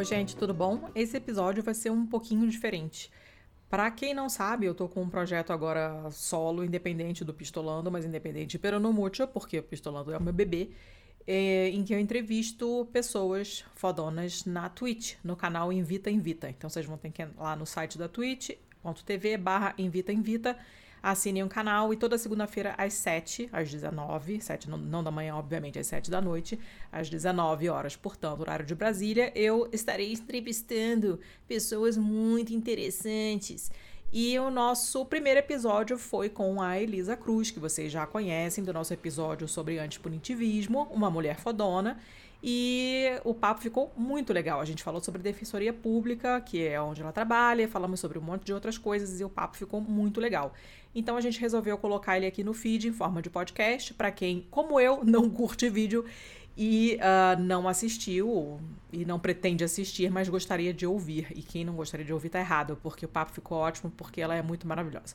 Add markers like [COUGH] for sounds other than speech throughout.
Oi, gente, tudo bom? Esse episódio vai ser um pouquinho diferente. Para quem não sabe, eu tô com um projeto agora solo, independente do Pistolando, mas independente pero no mucho, porque o Pistolando é o meu bebê, é, em que eu entrevisto pessoas fodonas na Twitch, no canal Invita Invita. Então vocês vão ter que ir lá no site da twitch.tv barra Invita Invita assinem o canal e toda segunda-feira às 7, às 19, 7 não, não, da manhã, obviamente, às 7 da noite, às 19 horas, portanto, horário de Brasília, eu estarei entrevistando pessoas muito interessantes. E o nosso primeiro episódio foi com a Elisa Cruz, que vocês já conhecem do nosso episódio sobre antipunitivismo, uma mulher fodona. E o papo ficou muito legal. A gente falou sobre defensoria pública, que é onde ela trabalha, falamos sobre um monte de outras coisas e o papo ficou muito legal. Então a gente resolveu colocar ele aqui no feed em forma de podcast para quem, como eu, não curte vídeo e uh, não assistiu e não pretende assistir, mas gostaria de ouvir. E quem não gostaria de ouvir tá errado, porque o papo ficou ótimo, porque ela é muito maravilhosa.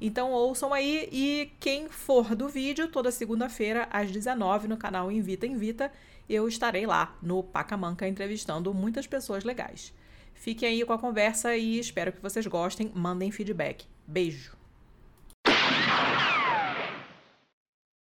Então ouçam aí e quem for do vídeo, toda segunda-feira às 19 no canal Invita Invita eu estarei lá no Pacamanca entrevistando muitas pessoas legais. Fiquem aí com a conversa e espero que vocês gostem. Mandem feedback. Beijo!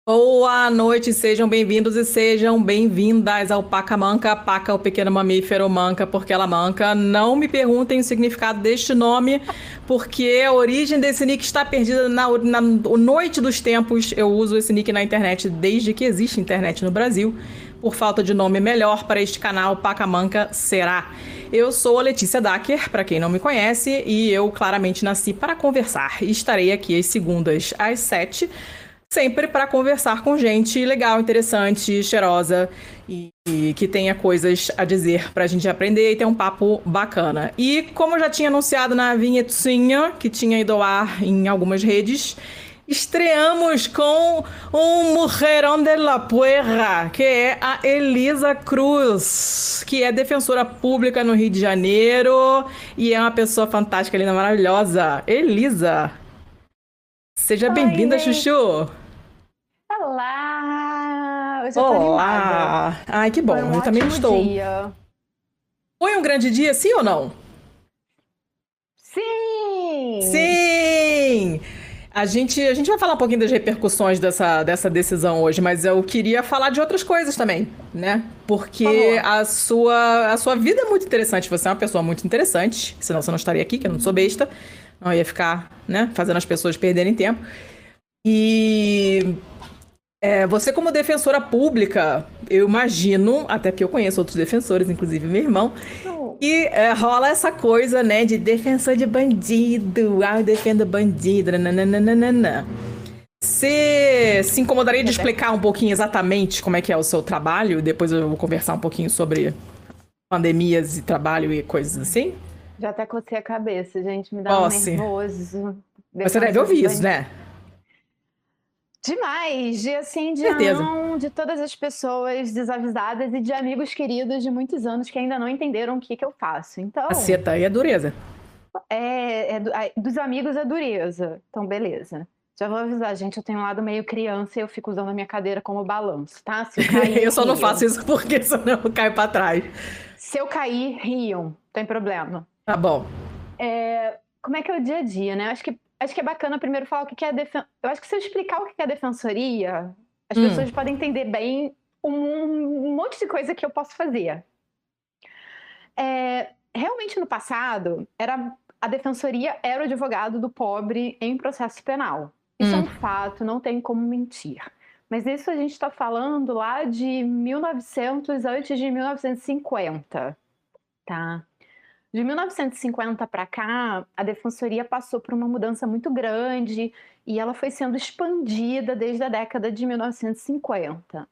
Boa noite, sejam bem-vindos e sejam bem-vindas ao Paca Manca. Paca, o pequeno mamífero, manca porque ela manca. Não me perguntem o significado deste nome, porque a origem desse nick está perdida na, na noite dos tempos. Eu uso esse nick na internet desde que existe internet no Brasil por falta de nome melhor para este canal, Pacamanca será. Eu sou a Letícia Dacker, para quem não me conhece, e eu claramente nasci para conversar. E estarei aqui às segundas às sete, sempre para conversar com gente legal, interessante, cheirosa e, e, que tenha coisas a dizer para a gente aprender e ter um papo bacana. E como eu já tinha anunciado na vinhetinha, que tinha ido ao ar em algumas redes, estreamos com um Mujerão de la Puerra, que é a Elisa Cruz, que é defensora pública no Rio de Janeiro e é uma pessoa fantástica, linda, maravilhosa. Elisa, seja bem-vinda, Chuchu. Olá! Hoje eu Olá! Ai, que bom, um eu também estou. Dia. Foi um grande dia, sim ou não? Sim! Sim! A gente, a gente vai falar um pouquinho das repercussões dessa, dessa decisão hoje, mas eu queria falar de outras coisas também, né? Porque a sua, a sua vida é muito interessante. Você é uma pessoa muito interessante, senão você não estaria aqui, que eu não sou besta. Não ia ficar, né, fazendo as pessoas perderem tempo. E é, você, como defensora pública, eu imagino, até que eu conheço outros defensores, inclusive meu irmão, e é, rola essa coisa, né, de defensor de bandido. Ah, eu defendo bandido. Nananana. Você se incomodaria de explicar um pouquinho exatamente como é que é o seu trabalho? Depois eu vou conversar um pouquinho sobre pandemias e trabalho e coisas assim? Já até cocei a cabeça, gente. Me dá um nervoso. Você deve ouvir isso, né? Demais, de assim, de não, de todas as pessoas desavisadas e de amigos queridos de muitos anos que ainda não entenderam o que, que eu faço. Então. A seta aí é dureza. É, é, dos amigos é dureza. Então, beleza. Já vou avisar, gente, eu tenho um lado meio criança e eu fico usando a minha cadeira como balanço, tá? Se eu, cair, [LAUGHS] eu só não faço isso porque senão eu caio pra trás. Se eu cair, riam, tem problema. Tá bom. É, como é que é o dia a dia, né? Acho que acho que é bacana primeiro falar o que é defen... Eu acho que se eu explicar o que é defensoria, as hum. pessoas podem entender bem um, um, monte de coisa que eu posso fazer. É, realmente no passado, era a defensoria era o advogado do pobre em processo penal. Isso hum. é um fato, não tem como mentir. Mas isso a gente está falando lá de 1900 antes de 1950, tá? De 1950 para cá, a defensoria passou por uma mudança muito grande e ela foi sendo expandida desde a década de 1950.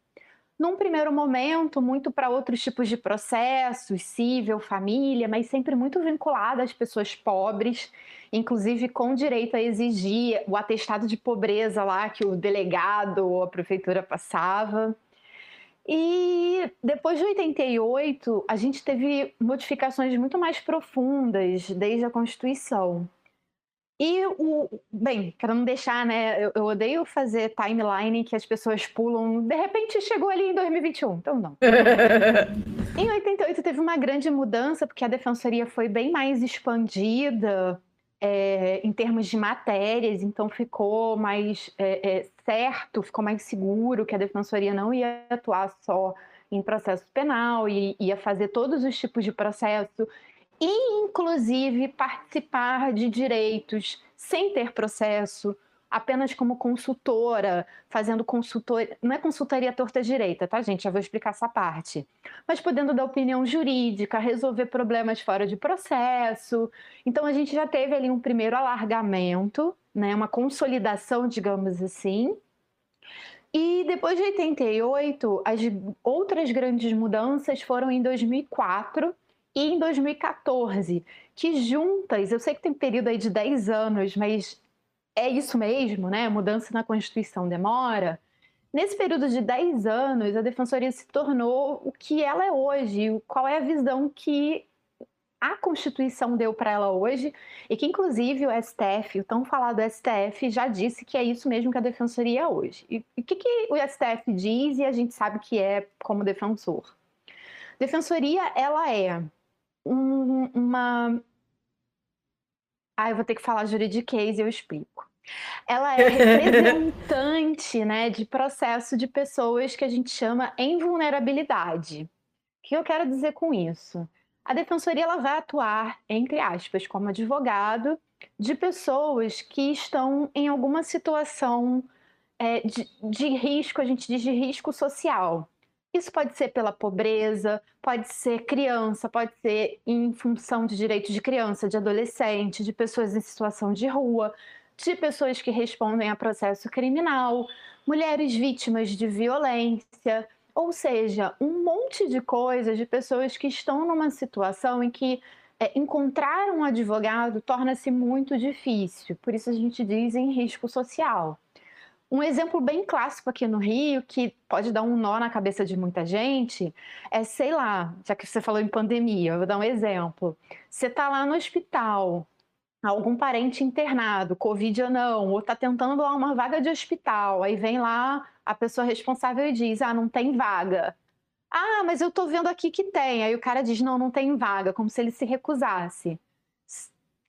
Num primeiro momento, muito para outros tipos de processos, civil, família, mas sempre muito vinculada às pessoas pobres, inclusive com direito a exigir o atestado de pobreza lá que o delegado ou a prefeitura passava. E depois de 88, a gente teve modificações muito mais profundas desde a Constituição. E o. Bem, para não deixar, né? Eu, eu, odeio fazer timeline que as pessoas pulam. De repente chegou ali em 2021. Então, não. [LAUGHS] Em 88 teve uma grande mudança, porque a defensoria foi bem mais expandida é, em termos de matérias, então ficou mais é, é, certo, ficou mais seguro que a defensoria não ia atuar só em processo penal, e ia fazer todos os tipos de processo, e inclusive participar de direitos sem ter processo, apenas como consultora, fazendo consultoria, não é consultoria torta direita, tá, gente? Já vou explicar essa parte. Mas podendo dar opinião jurídica, resolver problemas fora de processo. Então a gente já teve ali um primeiro alargamento, né, uma consolidação, digamos assim. E depois de 88, as outras grandes mudanças foram em 2004 e em 2014, que juntas, eu sei que tem período aí de 10 anos, mas é isso mesmo, né? Mudança na Constituição demora. Nesse período de 10 anos, a Defensoria se tornou o que ela é hoje, qual é a visão que a Constituição deu para ela hoje, e que inclusive o STF, o tão falado STF, já disse que é isso mesmo que a Defensoria é hoje. E o que, que o STF diz e a gente sabe que é como defensor? Defensoria, ela é um, uma ah, eu vou ter que falar juridiquês e eu explico. Ela é representante né, de processo de pessoas que a gente chama em vulnerabilidade. O que eu quero dizer com isso? A defensoria ela vai atuar, entre aspas, como advogado de pessoas que estão em alguma situação é, de, de risco, a gente diz de risco social. Isso pode ser pela pobreza, pode ser criança, pode ser em função de direitos de criança, de adolescente, de pessoas em situação de rua, de pessoas que respondem a processo criminal, mulheres vítimas de violência, ou seja, um monte de coisas de pessoas que estão numa situação em que é, encontrar um advogado torna-se muito difícil. Por isso a gente diz em risco social. Um exemplo bem clássico aqui no Rio, que pode dar um nó na cabeça de muita gente, é, sei lá, já que você falou em pandemia, eu vou dar um exemplo. Você está lá no hospital, algum parente internado, Covid ou não, ou está tentando lá uma vaga de hospital, aí vem lá a pessoa responsável e diz: ah, não tem vaga. Ah, mas eu estou vendo aqui que tem. Aí o cara diz: não, não tem vaga, como se ele se recusasse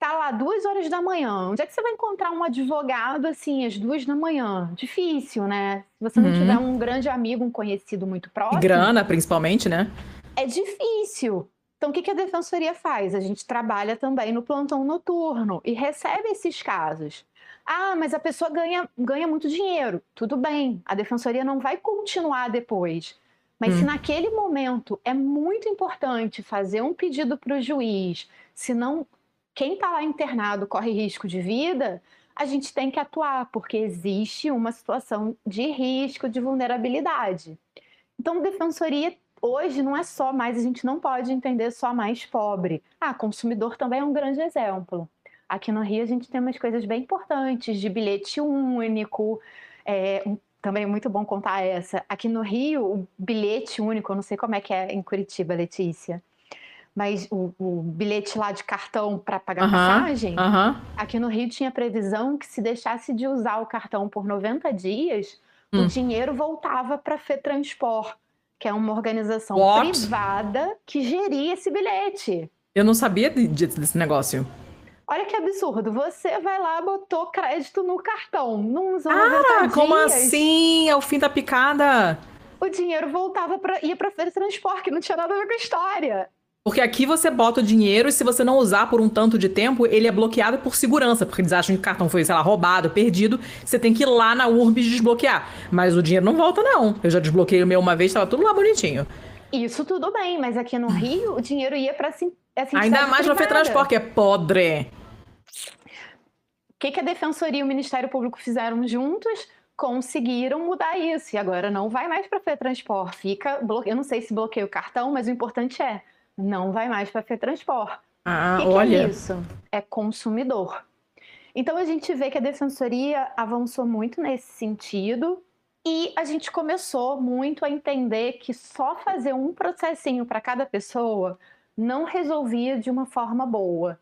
tá lá duas horas da manhã. Onde é que você vai encontrar um advogado assim, às duas da manhã? Difícil, né? Se você não uhum. tiver um grande amigo, um conhecido muito próximo. E grana, principalmente, né? É difícil. Então, o que a defensoria faz? A gente trabalha também no plantão noturno e recebe esses casos. Ah, mas a pessoa ganha, ganha muito dinheiro. Tudo bem, a defensoria não vai continuar depois. Mas hum. se naquele momento é muito importante fazer um pedido para o juiz, se não quem está lá internado corre risco de vida, a gente tem que atuar, porque existe uma situação de risco, de vulnerabilidade. Então, defensoria hoje não é só mais, a gente não pode entender só mais pobre. Ah, consumidor também é um grande exemplo. Aqui no Rio a gente tem umas coisas bem importantes de bilhete único, é, também é muito bom contar essa. Aqui no Rio, o bilhete único, eu não sei como é que é em Curitiba, Letícia mas o, o bilhete lá de cartão para pagar passagem, aqui no Rio tinha previsão que se deixasse de usar o cartão por 90 dias, hum. o dinheiro voltava para a FETransport, que é uma organização What? privada que geria esse bilhete. Eu não sabia desse negócio. Olha que absurdo. Você vai lá, botou crédito no cartão. Não usou ah, como assim? É o fim da picada. O dinheiro voltava para ia para Transport, que não tinha nada a ver com a história. Porque aqui você bota o dinheiro e se você não usar por um tanto de tempo, ele é bloqueado por segurança, porque eles acham que o cartão foi, sei lá, roubado, perdido. Você tem que ir lá na URB desbloquear. Mas o dinheiro não volta, não. Eu já desbloqueei o meu uma vez, estava tudo lá bonitinho. Isso tudo bem, mas aqui no Rio o dinheiro ia para assim, Ainda mais no Fetransport, que é podre. O que, que a Defensoria e o Ministério Público fizeram juntos? conseguiram mudar isso e agora não vai mais para Fetransport, fica, eu não sei se bloqueia o cartão, mas o importante é não vai mais para a FETransport. Ah, que, olha. Que é isso? É consumidor. Então a gente vê que a defensoria avançou muito nesse sentido e a gente começou muito a entender que só fazer um processinho para cada pessoa não resolvia de uma forma boa.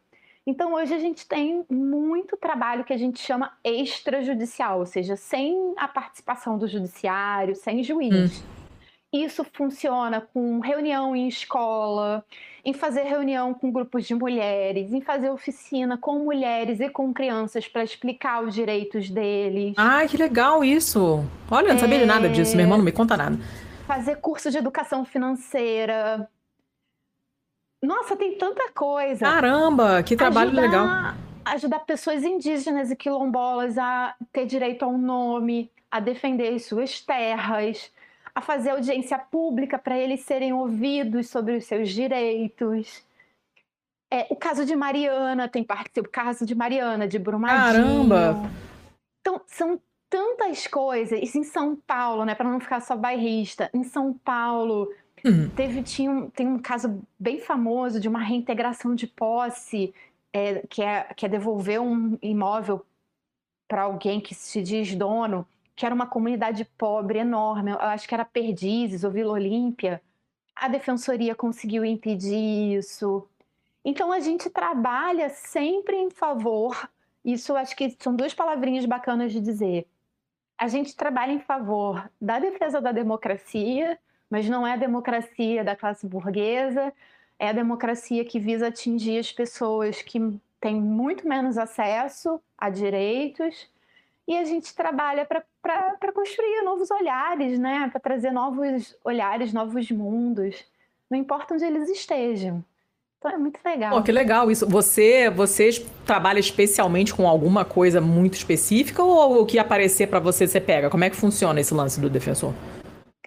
Então hoje a gente tem muito trabalho que a gente chama extrajudicial, ou seja, sem a participação do judiciário, sem juiz. Hum. Isso funciona com reunião em escola, em fazer reunião com grupos de mulheres, em fazer oficina com mulheres e com crianças para explicar os direitos deles. Ai, que legal isso! Olha, eu não sabia de nada disso, meu irmão não me conta nada. Fazer curso de educação financeira. Nossa, tem tanta coisa. Caramba, que trabalho ajudar, legal. Ajudar pessoas indígenas e quilombolas a ter direito ao nome, a defender as suas terras a fazer audiência pública para eles serem ouvidos sobre os seus direitos. É, o caso de Mariana tem parte, o caso de Mariana, de Brumadinho. Caramba! Então, são tantas coisas. Isso em São Paulo, né? Para não ficar só bairrista. Em São Paulo, uhum. teve, tinha um, tem um caso bem famoso de uma reintegração de posse, é, que, é, que é devolver um imóvel para alguém que se diz dono que era uma comunidade pobre enorme, eu acho que era Perdizes ou Vila Olímpia. A defensoria conseguiu impedir isso. Então a gente trabalha sempre em favor. Isso acho que são duas palavrinhas bacanas de dizer. A gente trabalha em favor da defesa da democracia, mas não é a democracia da classe burguesa, é a democracia que visa atingir as pessoas que têm muito menos acesso a direitos e a gente trabalha para construir novos olhares, né? Para trazer novos olhares, novos mundos, não importa onde eles estejam. Então é muito legal. Pô, que legal isso. Você, você trabalha especialmente com alguma coisa muito específica ou o que aparecer para você você pega? Como é que funciona esse lance do defensor?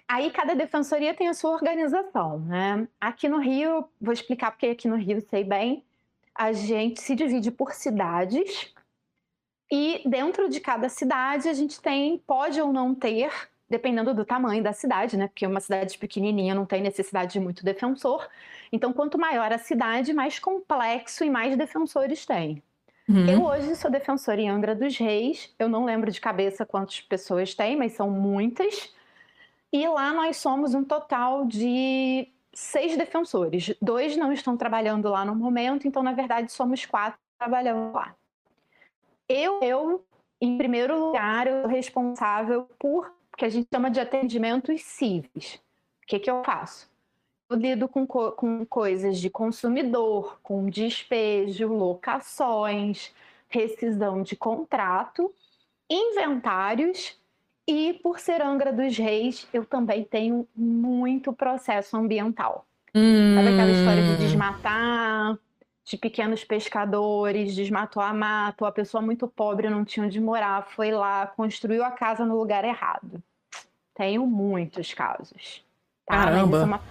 Aí cada defensoria tem a sua organização, né? Aqui no Rio, vou explicar porque aqui no Rio sei bem, a gente se divide por cidades e dentro de cada cidade a gente tem, pode ou não ter, dependendo do tamanho da cidade, né? Porque uma cidade pequenininha não tem necessidade de muito defensor. Então, quanto maior a cidade, mais complexo e mais defensores tem. Uhum. Eu hoje sou defensora em Angra dos Reis. Eu não lembro de cabeça quantas pessoas tem, mas são muitas. E lá nós somos um total de seis defensores. Dois não estão trabalhando lá no momento, então, na verdade, somos quatro trabalhando lá. Eu, eu, em primeiro lugar, eu sou responsável por o que a gente chama de atendimentos cíveis. O que, que eu faço? Eu lido com, co com coisas de consumidor, com despejo, locações, rescisão de contrato, inventários e, por ser Angra dos Reis, eu também tenho muito processo ambiental. Hum. Sabe aquela história de desmatar, de pequenos pescadores, desmatou a mata, a pessoa muito pobre não tinha onde morar, foi lá, construiu a casa no lugar errado. Tenho muitos casos. Tá? Caramba! Mas isso é uma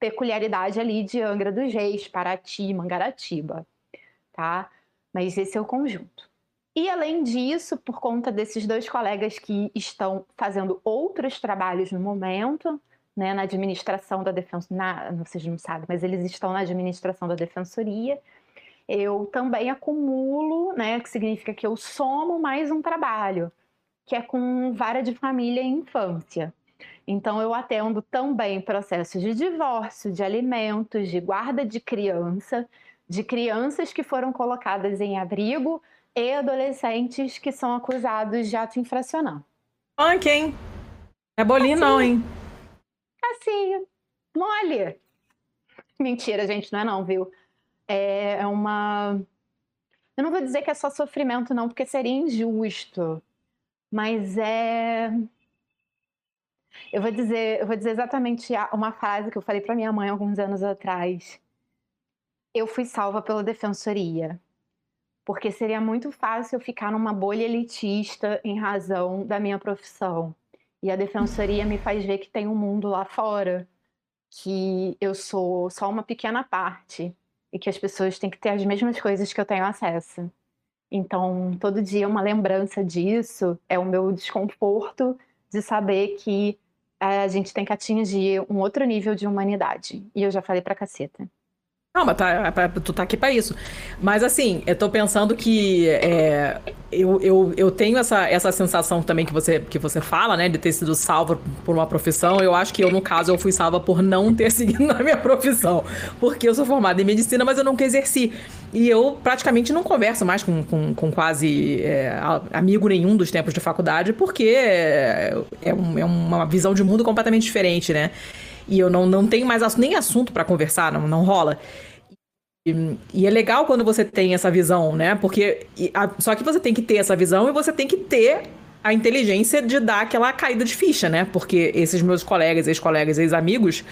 peculiaridade ali de Angra dos Reis, Paraty, Mangaratiba, tá? Mas esse é o conjunto. E além disso, por conta desses dois colegas que estão fazendo outros trabalhos no momento, né, na administração da defensoria, vocês não sabem, mas eles estão na administração da defensoria, eu também acumulo, né, que significa que eu somo mais um trabalho, que é com vara de família e infância. Então, eu atendo também processos de divórcio, de alimentos, de guarda de criança, de crianças que foram colocadas em abrigo e adolescentes que são acusados de ato infracional. Punk, hein? É bolinho assim, não, hein? Assim, mole. Mentira, gente, não é não, viu? É, é uma. Eu não vou dizer que é só sofrimento, não, porque seria injusto. Mas é. Eu vou dizer, eu vou dizer exatamente uma frase que eu falei para minha mãe alguns anos atrás. Eu fui salva pela defensoria. Porque seria muito fácil eu ficar numa bolha elitista em razão da minha profissão. E a defensoria me faz ver que tem um mundo lá fora, que eu sou só uma pequena parte e que as pessoas têm que ter as mesmas coisas que eu tenho acesso. Então, todo dia uma lembrança disso é o meu desconforto de saber que eh, a gente tem que atingir um outro nível de humanidade. E eu já falei pra caceta. Não, mas tá, é tu tá aqui para isso. Mas assim, eu tô pensando que é, eu, eu, eu tenho essa, essa sensação também que você, que você fala, né? De ter sido salva por uma profissão. Eu acho que eu, no caso, eu fui salva por não ter [LAUGHS] seguido na minha profissão. Porque eu sou formada em medicina, mas eu nunca exerci. E eu praticamente não converso mais com, com, com quase é, amigo nenhum dos tempos de faculdade, porque é, é, um, é uma visão de mundo completamente diferente, né? E eu não, não tenho mais nem assunto para conversar, não, não rola. E, é legal quando você tem essa visão, né? Porque. A, só que você tem que ter essa visão e você tem que ter a inteligência de dar aquela caída de ficha, né? Porque esses meus colegas, ex-colegas, ex-amigos,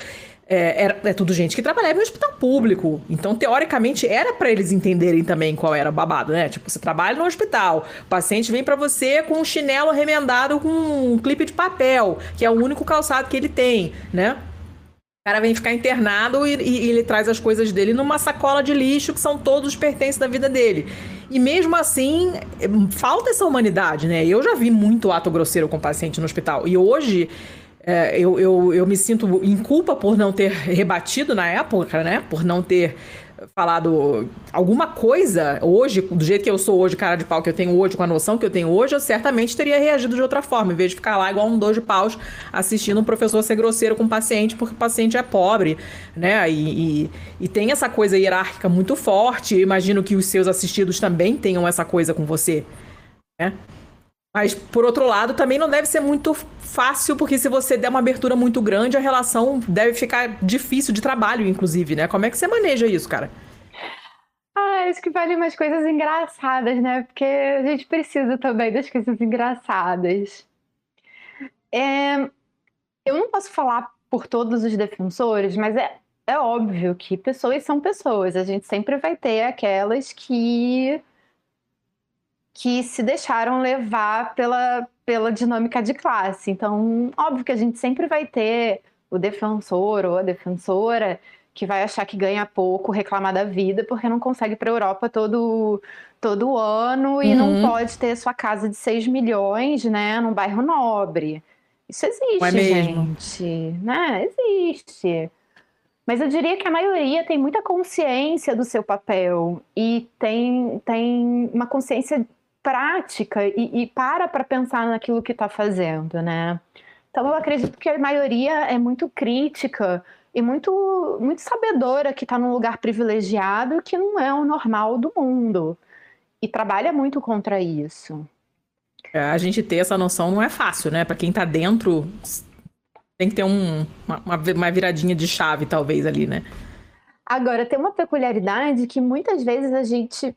é, é, é, tudo gente que trabalhava em hospital público. Então, teoricamente, era para eles entenderem também qual era o babado, né? Tipo, você trabalha no hospital, o paciente vem para você com um chinelo remendado com um clipe de papel, que é o único calçado que ele tem, né? Cara vem ficar internado e, e, ele traz as coisas dele numa sacola de lixo que são todos os pertences da vida dele. E mesmo assim, falta essa humanidade, né? Eu já vi muito ato grosseiro com paciente no hospital. E hoje. É, eu, eu, eu me sinto em culpa por não ter [LAUGHS] rebatido na época, né? Por não ter falado alguma coisa hoje, do jeito que eu sou hoje, cara de pau que eu tenho hoje, com a noção que eu tenho hoje, eu certamente teria reagido de outra forma, em vez de ficar lá igual um dois de paus assistindo um professor ser grosseiro com o paciente, porque o paciente é pobre, né? E, e, e tem essa coisa hierárquica muito forte. Eu imagino que os seus assistidos também tenham essa coisa com você, né? Mas, por outro lado, também não deve ser muito fácil, porque se você der uma abertura muito grande, a relação deve ficar difícil de trabalho, inclusive, né? Como é que você maneja isso, cara? Ah, acho que vale umas coisas engraçadas, né? Porque a gente precisa também das coisas engraçadas. É... Eu não posso falar por todos os defensores, mas é, é óbvio que pessoas são pessoas. A gente sempre vai ter aquelas que que se deixaram levar pela, pela dinâmica de classe. Então, óbvio que a gente sempre vai ter o defensor ou a defensora que vai achar que ganha pouco, reclamar da vida, porque não consegue ir para a Europa todo, todo ano e uhum. não pode ter sua casa de 6 milhões, né, num bairro nobre. Isso existe, é gente. Né? Existe. Mas eu diria que a maioria tem muita consciência do seu papel e tem, tem uma consciência prática e, e para para pensar naquilo que está fazendo, né? Então eu acredito que a maioria é muito crítica e muito muito sabedora que está num lugar privilegiado que não é o normal do mundo e trabalha muito contra isso. É, a gente ter essa noção não é fácil, né? Para quem está dentro tem que ter um, uma, uma viradinha de chave talvez ali, né? Agora tem uma peculiaridade que muitas vezes a gente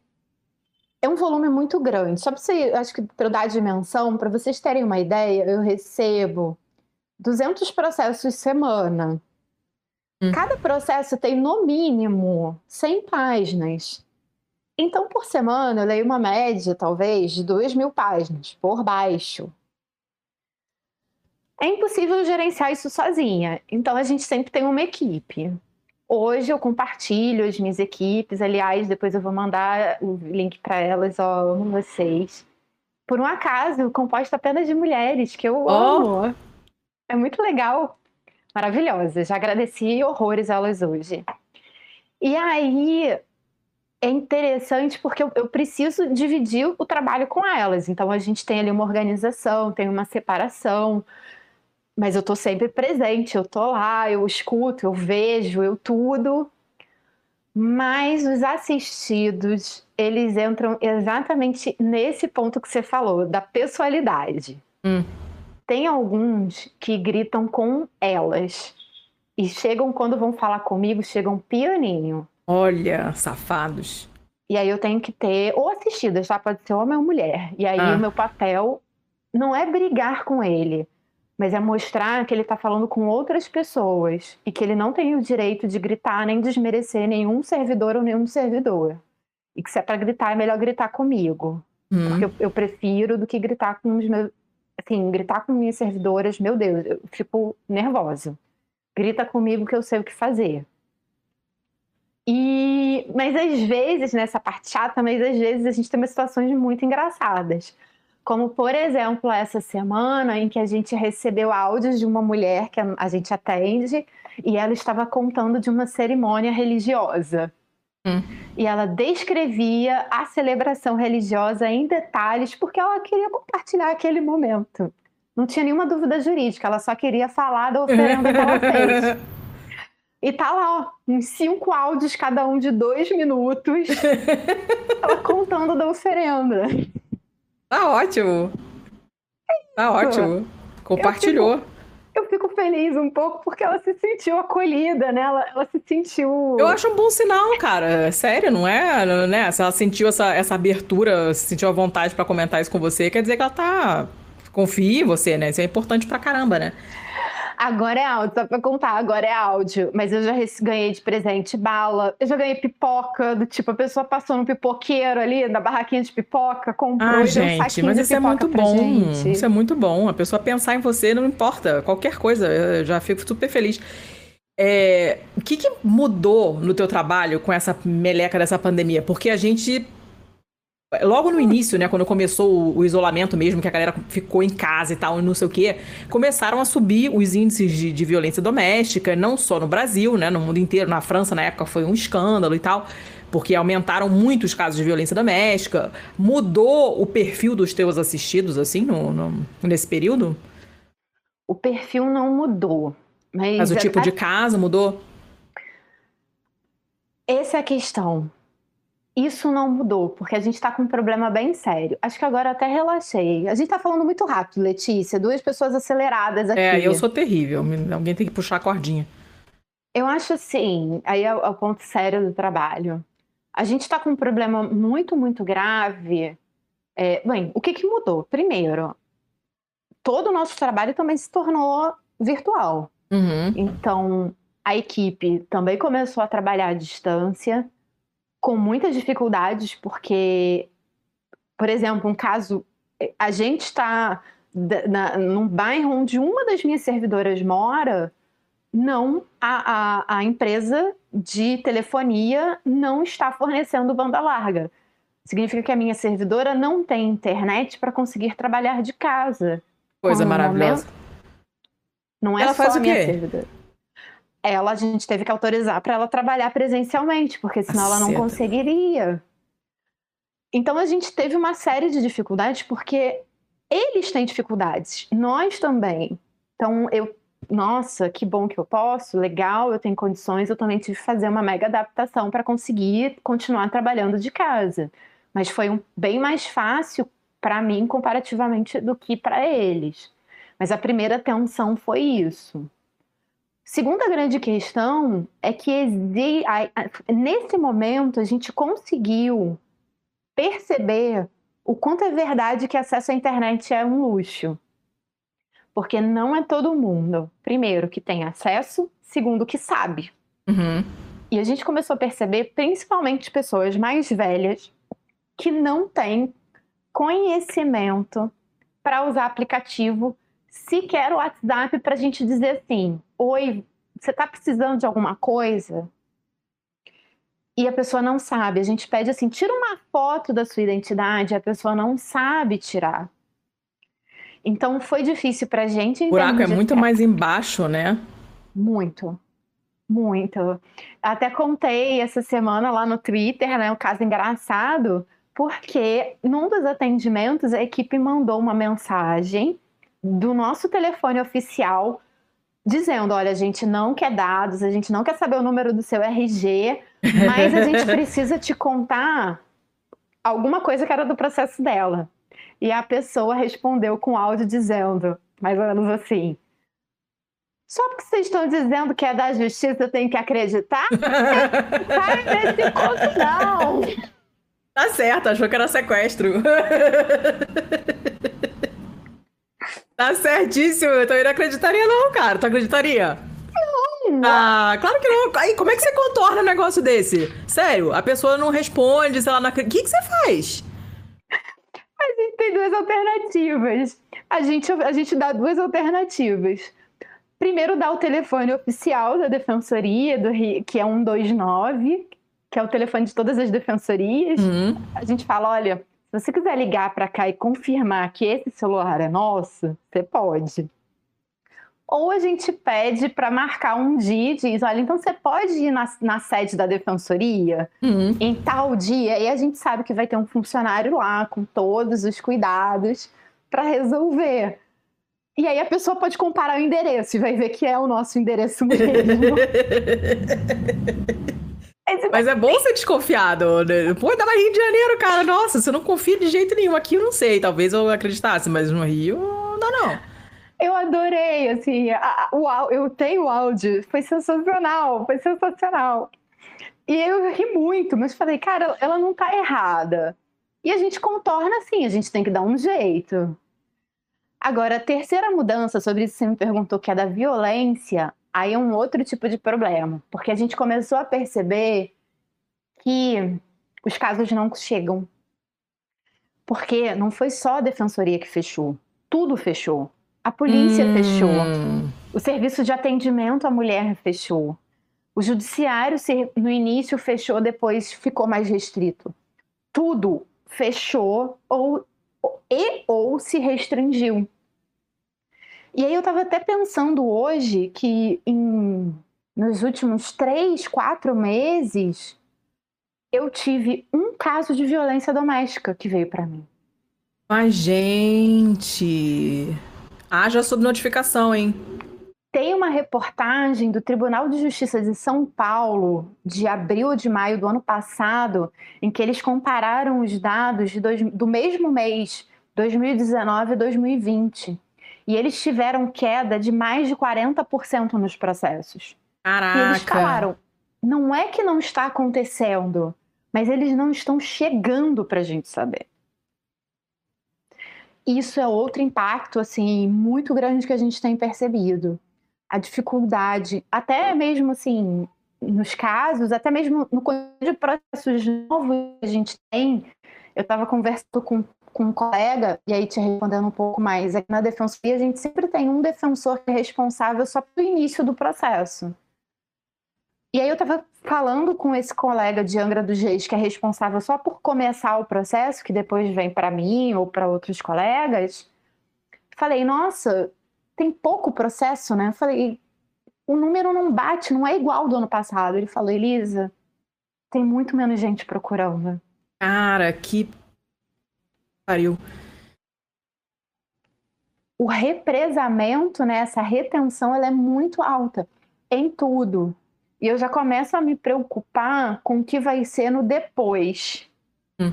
é um volume muito grande. Só para você, acho que para eu dar a dimensão, para vocês terem uma ideia, eu recebo 200 processos semana. Hum. Cada processo tem no mínimo 100 páginas. Então, por semana, eu leio uma média, talvez, de 2 mil páginas, por baixo. É impossível gerenciar isso sozinha. Então, a gente sempre tem uma equipe. Hoje eu compartilho as minhas equipes, aliás, depois eu vou mandar o link para elas, ó, amo vocês. Por um acaso, composta apenas de mulheres, que eu oh. amo. É muito legal. Maravilhosa. Já agradeci horrores a elas hoje. E aí é interessante porque eu, eu preciso dividir o trabalho com elas. Então a gente tem ali uma organização, tem uma separação mas eu tô sempre presente, eu tô lá, eu escuto, eu vejo, eu tudo. Mas os assistidos, eles entram exatamente nesse ponto que você falou, da pessoalidade. Hum. Tem alguns que gritam com elas. E chegam, quando vão falar comigo, chegam pianinho. Olha, safados. E aí eu tenho que ter, ou assistidas, tá? Pode ser homem ou mulher. E aí ah. o meu papel não é brigar com ele mas é mostrar que ele está falando com outras pessoas e que ele não tem o direito de gritar nem desmerecer nenhum servidor ou nenhum servidor. E que se é para gritar, é melhor gritar comigo. Hum. Porque eu, eu, prefiro do que gritar com os meus. Assim, gritar com minhas servidoras, meu Deus, eu fico nervosa. Grita comigo que eu sei o que fazer. E, mas às vezes, nessa parte chata, mas às vezes a gente tem umas situações muito engraçadas. Como, por exemplo, essa semana em que a gente recebeu áudios de uma mulher que a gente atende e ela estava contando de uma cerimônia religiosa. Hum. E ela descrevia a celebração religiosa em detalhes, porque ela queria compartilhar aquele momento. Não tinha nenhuma dúvida jurídica, ela só queria falar da oferenda que ela fez. [LAUGHS] E tá lá, ó, uns cinco áudios, cada um de dois minutos, [LAUGHS] ela contando da oferenda. Tá ótimo. Tá ótimo. Compartilhou. Eu fico, eu fico, feliz um pouco porque ela se sentiu acolhida, né? Ela, ela, se sentiu. Eu acho um bom sinal, cara. Sério, não é? Né? Se ela sentiu essa, essa abertura, se sentiu a vontade para comentar isso com você, quer dizer que ela tá. Confia em você, né? Isso é importante pra caramba, né? Agora é áudio, só pra contar, agora é áudio. Mas eu já ganhei de presente bala, eu já ganhei pipoca, do tipo, a pessoa passou no pipoqueiro ali, na barraquinha de pipoca, comprou ah, e gente, um mas isso é muito bom. Gente. Isso é muito bom. A pessoa pensar em você não importa, qualquer coisa, eu já fico super feliz. É, o que, que mudou no teu trabalho com essa meleca dessa pandemia? Porque a gente Logo no início, né, quando começou o, o, isolamento mesmo, que a galera ficou em casa e tal, e não sei o quê, começaram a subir os índices de, de, violência doméstica, não só no Brasil, né, no mundo inteiro. Na França, na época, foi um escândalo e tal, porque aumentaram muito os casos de violência doméstica. Mudou o perfil dos teus assistidos, assim, no, no nesse período? O perfil não mudou. Mas, mas o tipo de casa mudou? Essa é a questão isso não mudou, porque a gente está com um problema bem sério. Acho que agora até relaxei. A gente está falando muito rápido, Letícia. Duas pessoas aceleradas aqui. É, eu sou terrível. Alguém tem que puxar a cordinha. Eu acho assim, aí é o ponto sério do trabalho. A gente está com um problema muito, muito grave. É, bem, o que, que mudou? Primeiro, todo o nosso trabalho também se tornou virtual. Uhum. Então, a equipe também começou a trabalhar à distância com muitas dificuldades, porque, por exemplo, um caso, a gente está num bairro onde uma das minhas servidoras mora, não, a, a, a empresa de telefonia não está fornecendo banda larga. Significa que a minha servidora não tem internet para conseguir trabalhar de casa. Coisa maravilhosa. Momento, não é Ela só faz a minha servidora ela a gente teve que autorizar para ela trabalhar presencialmente, porque senão ela não conseguiria. Então a gente teve uma série de dificuldades porque eles têm dificuldades, nós também. Então eu, nossa, que bom que eu posso, legal, eu tenho condições, eu também tive que fazer uma mega adaptação para conseguir continuar trabalhando de casa. Mas foi um, bem mais fácil para mim comparativamente do que para eles. Mas a primeira tensão foi isso. Segunda grande questão é que nesse momento a gente conseguiu perceber o quanto é verdade que acesso à internet é um luxo. Porque não é todo mundo, primeiro, que tem acesso, segundo, que sabe. Uhum. E a gente começou a perceber, principalmente pessoas mais velhas, que não têm conhecimento para usar aplicativo sequer o WhatsApp para a gente dizer assim: Oi, você está precisando de alguma coisa? E a pessoa não sabe. A gente pede assim: tira uma foto da sua identidade, a pessoa não sabe tirar. Então foi difícil para a gente. O buraco é muito mais embaixo, né? Muito. Muito. Até contei essa semana lá no Twitter, né, um caso engraçado, porque num dos atendimentos a equipe mandou uma mensagem do nosso telefone oficial dizendo: olha, a gente não quer dados, a gente não quer saber o número do seu RG, mas a gente [LAUGHS] precisa te contar alguma coisa que era do processo dela. E a pessoa respondeu com áudio dizendo, mais ou menos assim: só porque vocês estão dizendo que é da justiça, eu tenho que acreditar? [LAUGHS] Cai nesse conto, não! Tá certo, achou que era sequestro. [LAUGHS] Tá certíssimo. Eu também não acreditaria, não, cara. Tu acreditaria? Não. Ah, claro que não. Aí, como é que você contorna um negócio desse? Sério, a pessoa não responde, sei lá, não acredita. O que, que você faz? A gente tem duas alternativas. A gente, a gente dá duas alternativas. Primeiro, dá o telefone oficial da defensoria, do, que é 129, que é o telefone de todas as defensorias. Uhum. A gente fala: olha, se você quiser ligar para cá e confirmar que esse celular é nosso, você pode. ou a gente pede para marcar um dia e diz: olha, então você pode ir na, na sede da defensoria uhum. em tal dia, e a gente sabe que vai ter um funcionário lá com todos os cuidados para resolver. E aí a pessoa pode comparar o endereço e vai ver que é o nosso endereço mesmo. [LAUGHS] Mas é bom ser desconfiado. Né? Pô, mais Rio de Janeiro, cara. Nossa, você não confia de jeito nenhum. Aqui eu não sei. Talvez eu acreditasse, mas no Rio, não, não. Eu adorei, assim, a, o, eu tenho o áudio, foi sensacional, foi sensacional. E eu ri muito, mas falei, cara, ela não tá errada. E a gente contorna assim, a gente tem que dar um jeito. Agora, a terceira mudança, sobre isso que você me perguntou, que é da violência, aí é um outro tipo de problema. Porque a gente começou a perceber que os casos não chegam. Porque não foi só a defensoria que fechou, tudo fechou. A polícia hum. fechou. O serviço de atendimento à mulher fechou. O judiciário no início fechou, depois ficou mais restrito. Tudo fechou ou e ou se restringiu. E aí eu estava até pensando hoje que em, nos últimos três, quatro meses eu tive um caso de violência doméstica que veio para mim. Mas gente, Haja sob notificação, hein? Tem uma reportagem do Tribunal de Justiça de São Paulo, de abril ou de maio do ano passado, em que eles compararam os dados dois, do mesmo mês, 2019 e 2020. E eles tiveram queda de mais de 40% nos processos. Caraca! E eles falaram: não é que não está acontecendo, mas eles não estão chegando para a gente saber isso é outro impacto assim muito grande que a gente tem percebido. A dificuldade, até mesmo assim, nos casos, até mesmo no de processos novos que a gente tem, eu estava conversando com, com um colega, e aí te respondendo um pouco mais, na defensoria a gente sempre tem um defensor que é responsável só pelo início do processo. E aí eu estava falando com esse colega de Angra dos Reis, que é responsável só por começar o processo, que depois vem para mim ou para outros colegas. Falei, nossa, tem pouco processo, né? Falei, o número não bate, não é igual do ano passado. Ele falou, Elisa, tem muito menos gente procurando. Cara, que pariu. O represamento, né, essa retenção, ela é muito alta em tudo. E eu já começo a me preocupar com o que vai ser no depois. Hum.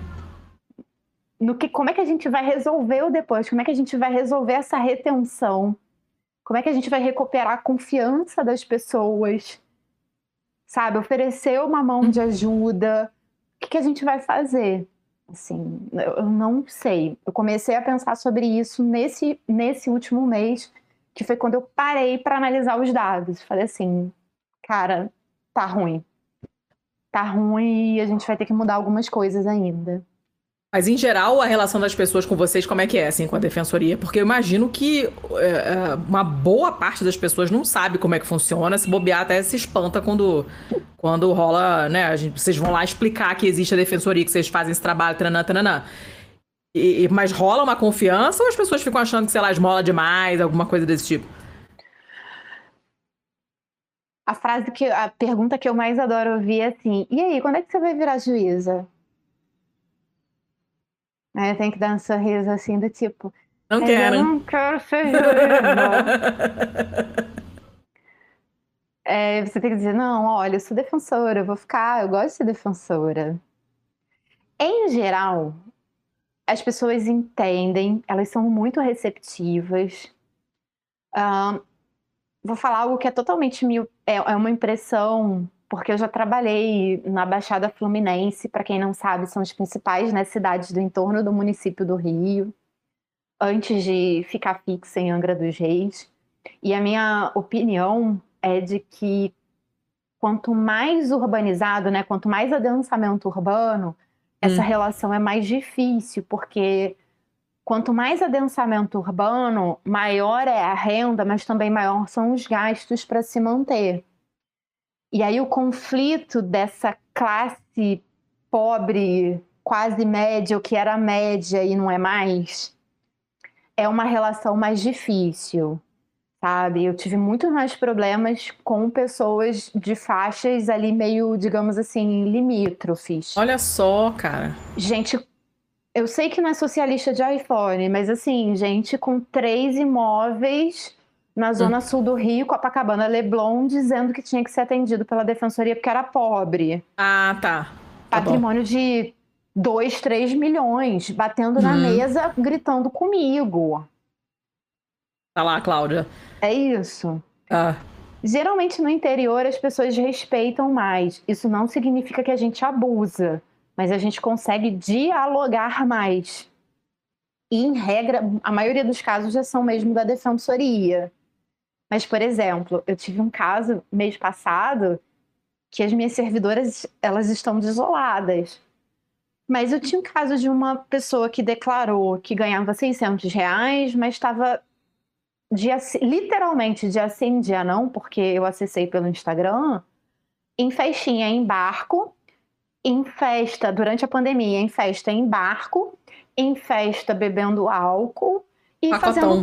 No que, como é que a gente vai resolver o depois? Como é que a gente vai resolver essa retenção? Como é que a gente vai recuperar a confiança das pessoas? Sabe, oferecer uma mão de ajuda. O que, que a gente vai fazer? Assim, eu não sei. Eu comecei a pensar sobre isso nesse, nesse último mês, que foi quando eu parei para analisar os dados. Falei assim, cara, tá ruim. Tá ruim e a gente vai ter que mudar algumas coisas ainda. Mas, em geral, a relação das pessoas com vocês, como é que é, assim, com a defensoria? Porque eu imagino que é, é, uma boa parte das pessoas não sabe como é que funciona, se bobear até se espanta quando, quando rola, né? A gente, vocês vão lá explicar que existe a defensoria, que vocês fazem esse trabalho, tranã, tranã. E, mas rola uma confiança ou as pessoas ficam achando que, sei lá, esmola demais, alguma coisa desse tipo? a frase que a pergunta que eu mais adoro ouvir é assim: "E aí, quando é que você vai virar juíza?" Aí tem que dar um sorriso assim do tipo: "Não quero, não quero ser juíza." é, você tem que dizer: "Não, olha, eu sou defensora, eu vou ficar, eu gosto de ser defensora." Em geral, as pessoas entendem, elas são muito receptivas. Uh, vou falar algo que é totalmente mil, é, é uma impressão, porque eu já trabalhei na Baixada Fluminense, para quem não sabe, são as principais né, cidades do entorno do município do Rio, antes de ficar fixa em Angra dos Reis. E a minha opinião é de que quanto mais urbanizado, né, quanto mais adensamento urbano, essa hum. relação é mais difícil, porque Quanto mais adensamento urbano, maior é a renda, mas também maior são os gastos para se manter. E aí o conflito dessa classe pobre, quase média, o que era média e não é mais, é uma relação mais difícil, sabe? Eu tive muito mais problemas com pessoas de faixas ali meio, digamos assim, limítrofes. Olha só, cara. Gente, eu sei que não é socialista de iPhone, mas assim, gente com três imóveis na zona hum. sul do Rio, Copacabana, Leblon, dizendo que tinha que ser atendido pela defensoria porque era pobre. Ah, tá. tá Patrimônio bom. de 2, 3 milhões, batendo na uhum. mesa, gritando comigo. Tá lá, Cláudia. É isso. Ah. Geralmente no interior as pessoas respeitam mais. Isso não significa que a gente abusa, mas a gente consegue dialogar mais. E, em regra, a maioria dos casos já são mesmo da defensoria. Mas, por exemplo, eu tive um caso mês passado que as minhas servidoras elas estão desoladas. Mas eu tinha um caso de uma pessoa que declarou que ganhava 600 reais, mas estava dia, literalmente dia sim, dia não, porque eu acessei pelo Instagram, em festinha em barco, em festa durante a pandemia, em festa em barco, em festa bebendo álcool e Pacotão. fazendo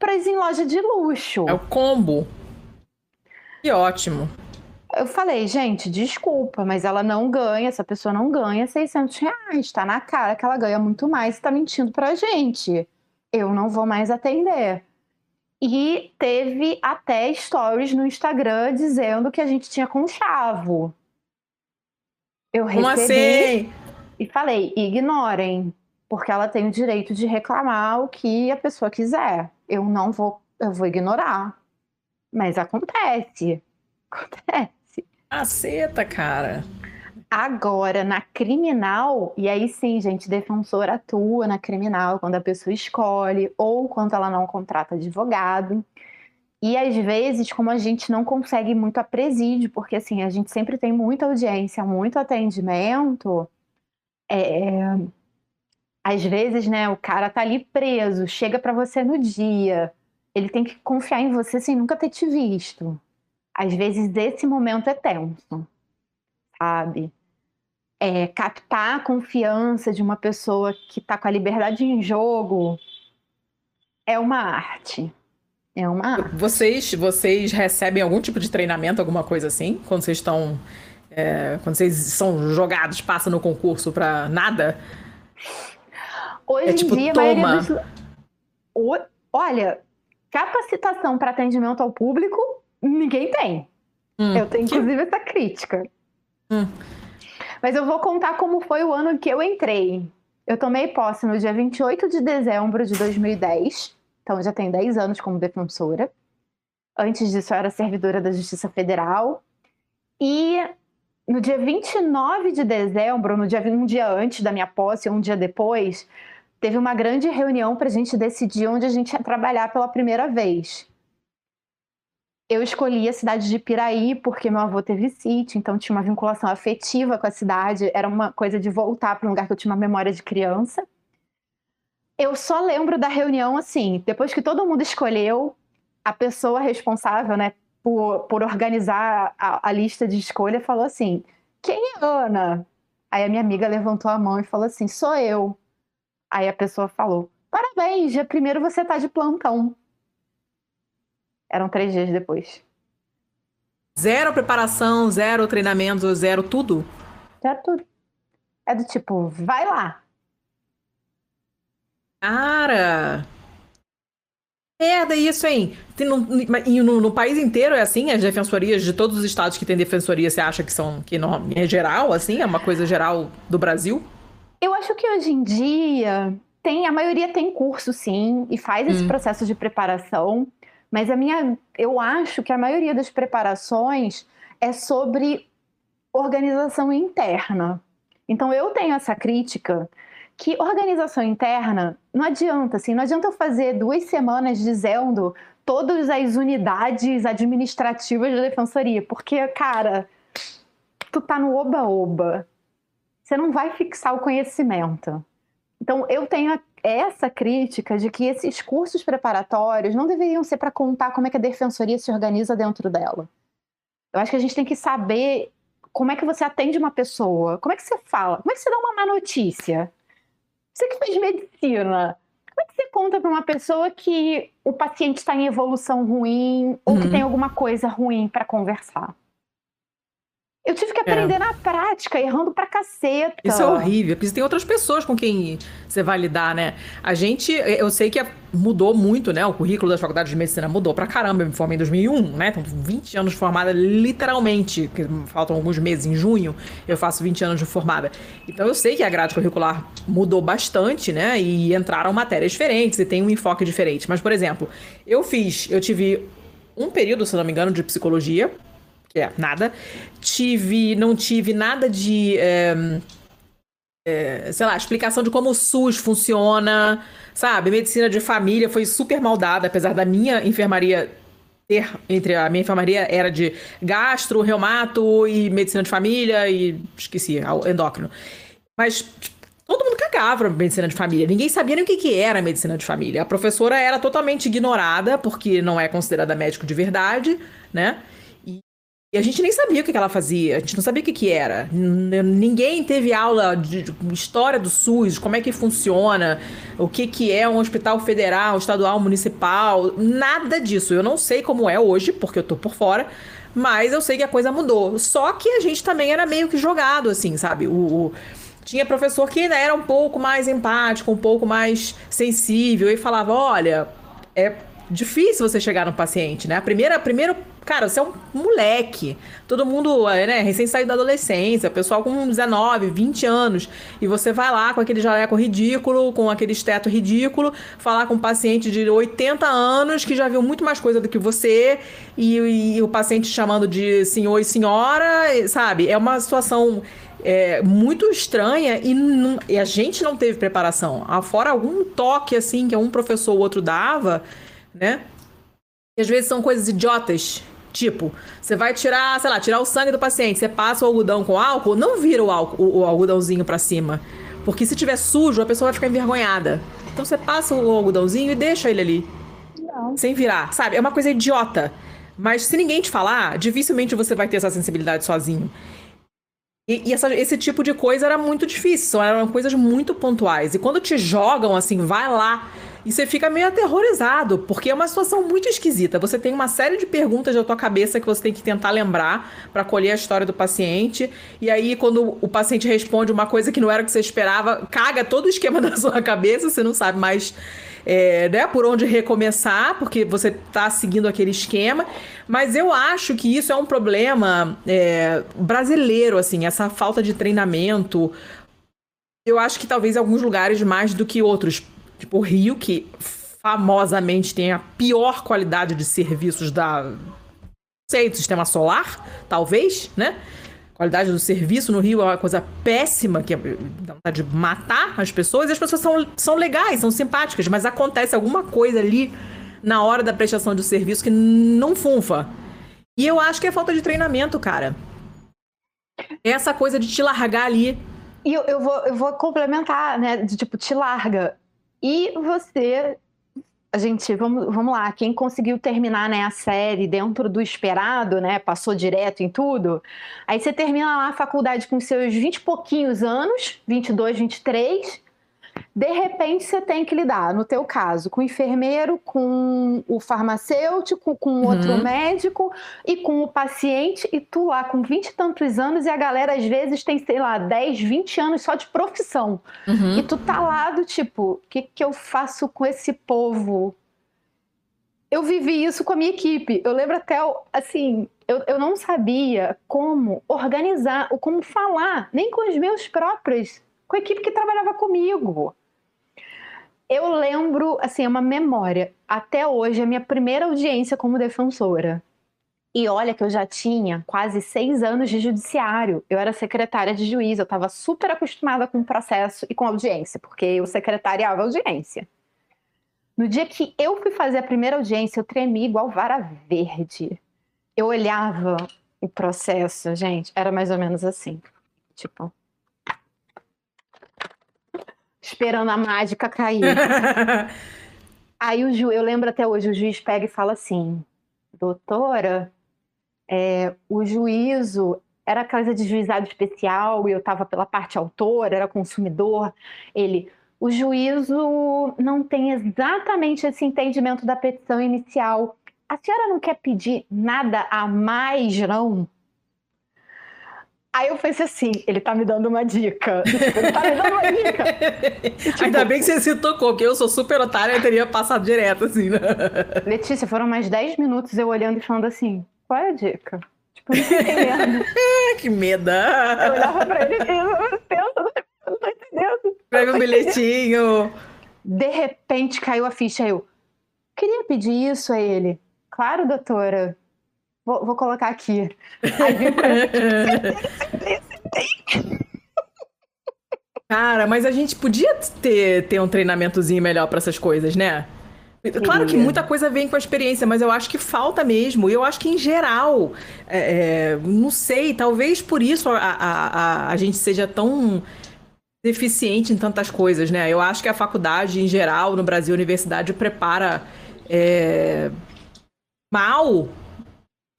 compras em loja de luxo. É o combo. Que ótimo. Eu falei, gente, desculpa, mas ela não ganha, essa pessoa não ganha 600 reais. Tá na cara que ela ganha muito mais e tá mentindo pra gente. Eu não vou mais atender. E teve até stories no Instagram dizendo que a gente tinha conchavo. Eu Como recebi assim? e falei, ignorem, porque ela tem o direito de reclamar o que a pessoa quiser. Eu não vou, eu vou ignorar. Mas acontece. Acontece. Caceta, cara. Agora, na criminal, e aí sim, gente, defensor atua na criminal quando a pessoa escolhe ou quando ela não contrata advogado. E às vezes, como a gente não consegue muito a presídio, porque assim, a gente sempre tem muita audiência, muito atendimento, é... às vezes, né, o cara tá ali preso, chega para você no dia, ele tem que confiar em você sem nunca ter te visto às vezes esse momento é tenso, sabe? É, captar a confiança de uma pessoa que está com a liberdade em jogo é uma arte. É uma arte. Vocês, vocês recebem algum tipo de treinamento, alguma coisa assim? Quando vocês estão. É, quando vocês são jogados, passam no concurso para nada? Hoje é, tipo, em dia, toma. Dos... Olha, capacitação para atendimento ao público ninguém tem. Hum, eu tenho, inclusive, que... essa crítica. Hum. Mas eu vou contar como foi o ano que eu entrei. Eu tomei posse no dia 28 de dezembro de 2010. Então, já tenho 10 anos como defensora. Antes disso, eu era servidora da Justiça Federal. E no dia 29 de dezembro, no dia, um dia antes da minha posse, um dia depois, teve uma grande reunião para a gente decidir onde a gente ia trabalhar pela primeira vez eu escolhi a cidade de Piraí porque meu avô teve sítio, então tinha uma vinculação afetiva com a cidade, era uma coisa de voltar para um lugar que eu tinha uma memória de criança. Eu só lembro da reunião assim, depois que todo mundo escolheu, a pessoa responsável, né, por, por organizar a, a lista de escolha falou assim: quem é Ana? Aí a minha amiga levantou a mão e falou assim: sou eu. Aí a pessoa falou: parabéns, dia primeiro você tá de plantão. Eram três dias depois. Zero preparação, zero treinamento, zero tudo? Zero tudo. É do tipo, vai lá. Cara! Merda, isso, hein? No, no, no, país inteiro é assim? As defensorias de todos os estados que têm defensoria, você acha que são que não, é geral, assim? É uma coisa geral do Brasil? Eu acho que hoje em dia tem, a maioria tem curso, sim, e faz esse hum. processo de preparação. Mas a minha, eu acho que a maioria das preparações é sobre organização interna. Então eu tenho essa crítica que organização interna não adianta, assim, não adianta eu fazer duas semanas dizendo todas as unidades administrativas da defensoria, porque, cara, tu tá no oba-oba. Você não vai fixar o conhecimento. Então, eu tenho essa crítica de que esses cursos preparatórios não deveriam ser para contar como é que a defensoria se organiza dentro dela. Eu acho que a gente tem que saber como é que você atende uma pessoa, como é que você fala, como é que você dá uma má notícia. Você que fez medicina, como é que você conta para uma pessoa que o paciente está em evolução ruim ou uhum. que tem alguma coisa ruim para conversar? Eu tive que aprender é. na prática, errando pra caceta. Isso é horrível, porque tem outras pessoas com quem você vai lidar, né? A gente, eu sei que mudou muito, né? O currículo das faculdades de medicina mudou pra caramba. Eu me formei em 2001, né? Então, 20 anos formada, literalmente. Faltam alguns meses, em junho, eu faço 20 anos de formada. Então, eu sei que a grade curricular mudou bastante, né? E entraram matérias diferentes e tem um enfoque diferente. Mas, por exemplo, eu fiz, eu tive um período, se não me engano, de psicologia é nada. Tive, não tive nada de, é, é, sei lá, explicação de como o SUS funciona, sabe? Medicina de família foi super mal dada, apesar da minha enfermaria ter, entre a minha enfermaria era de gastro, reumato e medicina de família e esqueci, endócrino. Mas todo mundo cagava pra medicina de família. Ninguém sabia nem o que, que era medicina de família. A professora era totalmente ignorada, porque não é considerada médico de verdade, né? E a gente nem sabia o que ela fazia, a gente não sabia o que, que era. Ninguém teve aula de história do SUS, como é que funciona, o que, que é um hospital federal, estadual, municipal, nada disso. Eu não sei como é hoje, porque eu tô por fora, mas eu sei que a coisa mudou. Só que a gente também era meio que jogado, assim, sabe? O, o... Tinha professor que ainda era um pouco mais empático, um pouco mais sensível e falava: olha, é difícil você chegar no paciente, né? A primeira, primeiro, cara, você é um moleque. Todo mundo, é, né, recém saído da adolescência, pessoal com 19, 20 anos, e você vai lá com aquele jaleco ridículo, com aquele esteto ridículo, falar com um paciente de 80 anos que já viu muito mais coisa do que você, e, e o paciente chamando de senhor e senhora, sabe? É uma situação é, muito estranha e, não, e, a gente não teve preparação. Fora algum toque assim que um professor ou outro dava, né? E às vezes são coisas idiotas. Tipo, você vai tirar, sei lá, tirar o sangue do paciente, você passa o algodão com álcool, não vira o, álcool, o, o algodãozinho para cima. Porque se tiver sujo, a pessoa vai ficar envergonhada. Então você passa o algodãozinho e deixa ele ali. Não. Sem virar, sabe? É uma coisa idiota. Mas se ninguém te falar, dificilmente você vai ter essa sensibilidade sozinho. E, e essa, esse tipo de coisa era muito difícil, eram coisas muito pontuais. E quando te jogam assim, vai lá e você fica meio aterrorizado, porque é uma situação muito esquisita. Você tem uma série de perguntas na tua cabeça que você tem que tentar lembrar para colher a história do paciente. E aí, quando o paciente responde uma coisa que não era o que você esperava, caga todo o esquema [LAUGHS] da sua cabeça, você não sabe mais. É, né, por onde recomeçar, porque você está seguindo aquele esquema. Mas eu acho que isso é um problema é, brasileiro, assim, essa falta de treinamento. Eu acho que talvez em alguns lugares mais do que outros. Tipo, o Rio, que famosamente tem a pior qualidade de serviços da. sei, do sistema solar, talvez, né? Qualidade do serviço no Rio é uma coisa péssima, que é de matar as pessoas, e as pessoas são, são legais, são simpáticas, mas acontece alguma coisa ali na hora da prestação de serviço que não funfa. E eu acho que é falta de treinamento, cara. Essa coisa de te largar ali. E eu, eu, vou, eu vou complementar, né? De tipo, te larga. E você, a gente, vamos, vamos lá, quem conseguiu terminar né, a série dentro do esperado, né? Passou direto em tudo. Aí você termina lá a faculdade com seus 20 e pouquinhos anos, 22, 23 de repente você tem que lidar, no teu caso, com o enfermeiro, com o farmacêutico, com outro uhum. médico e com o paciente, e tu lá com 20 e tantos anos, e a galera às vezes tem, sei lá, 10, 20 anos só de profissão. Uhum. E tu tá lá do tipo, o que, que eu faço com esse povo? Eu vivi isso com a minha equipe. Eu lembro até, assim, eu, eu não sabia como organizar, ou como falar, nem com os meus próprios com a equipe que trabalhava comigo. Eu lembro, assim, é uma memória. Até hoje, a minha primeira audiência como defensora. E olha que eu já tinha quase seis anos de judiciário. Eu era secretária de juiz, eu estava super acostumada com o processo e com audiência, porque eu secretariava audiência. No dia que eu fui fazer a primeira audiência, eu tremi igual vara verde. Eu olhava o processo, gente, era mais ou menos assim. Tipo, esperando a mágica cair. [LAUGHS] Aí o ju, eu lembro até hoje, o juiz pega e fala assim: doutora, é, o juízo era coisa de juizado especial e eu estava pela parte autora, era consumidor. Ele, o juízo não tem exatamente esse entendimento da petição inicial. A senhora não quer pedir nada a mais, não? Aí eu pensei assim, ele tá me dando uma dica. Ele tá me dando uma dica. [LAUGHS] tipo, Ainda bem que você se tocou, porque eu sou super otária e teria passado direto, assim, né? [LAUGHS] Letícia, foram mais 10 minutos eu olhando e falando assim, qual é a dica? Tipo, não tô entendendo. [LAUGHS] que medo! Eu olhava pra ele e pensando, não tô entendendo. Pega um bilhetinho. De repente caiu a ficha, eu, queria pedir isso a ele. Claro, doutora. Vou, vou colocar aqui. Aí vim pra... Cara, mas a gente podia ter, ter um treinamentozinho melhor para essas coisas, né? Claro que muita coisa vem com a experiência, mas eu acho que falta mesmo. E eu acho que, em geral, é, é, não sei, talvez por isso a, a, a, a, gente seja tão deficiente em tantas coisas, né? Eu acho que a faculdade, em geral, no Brasil, a universidade prepara é, mal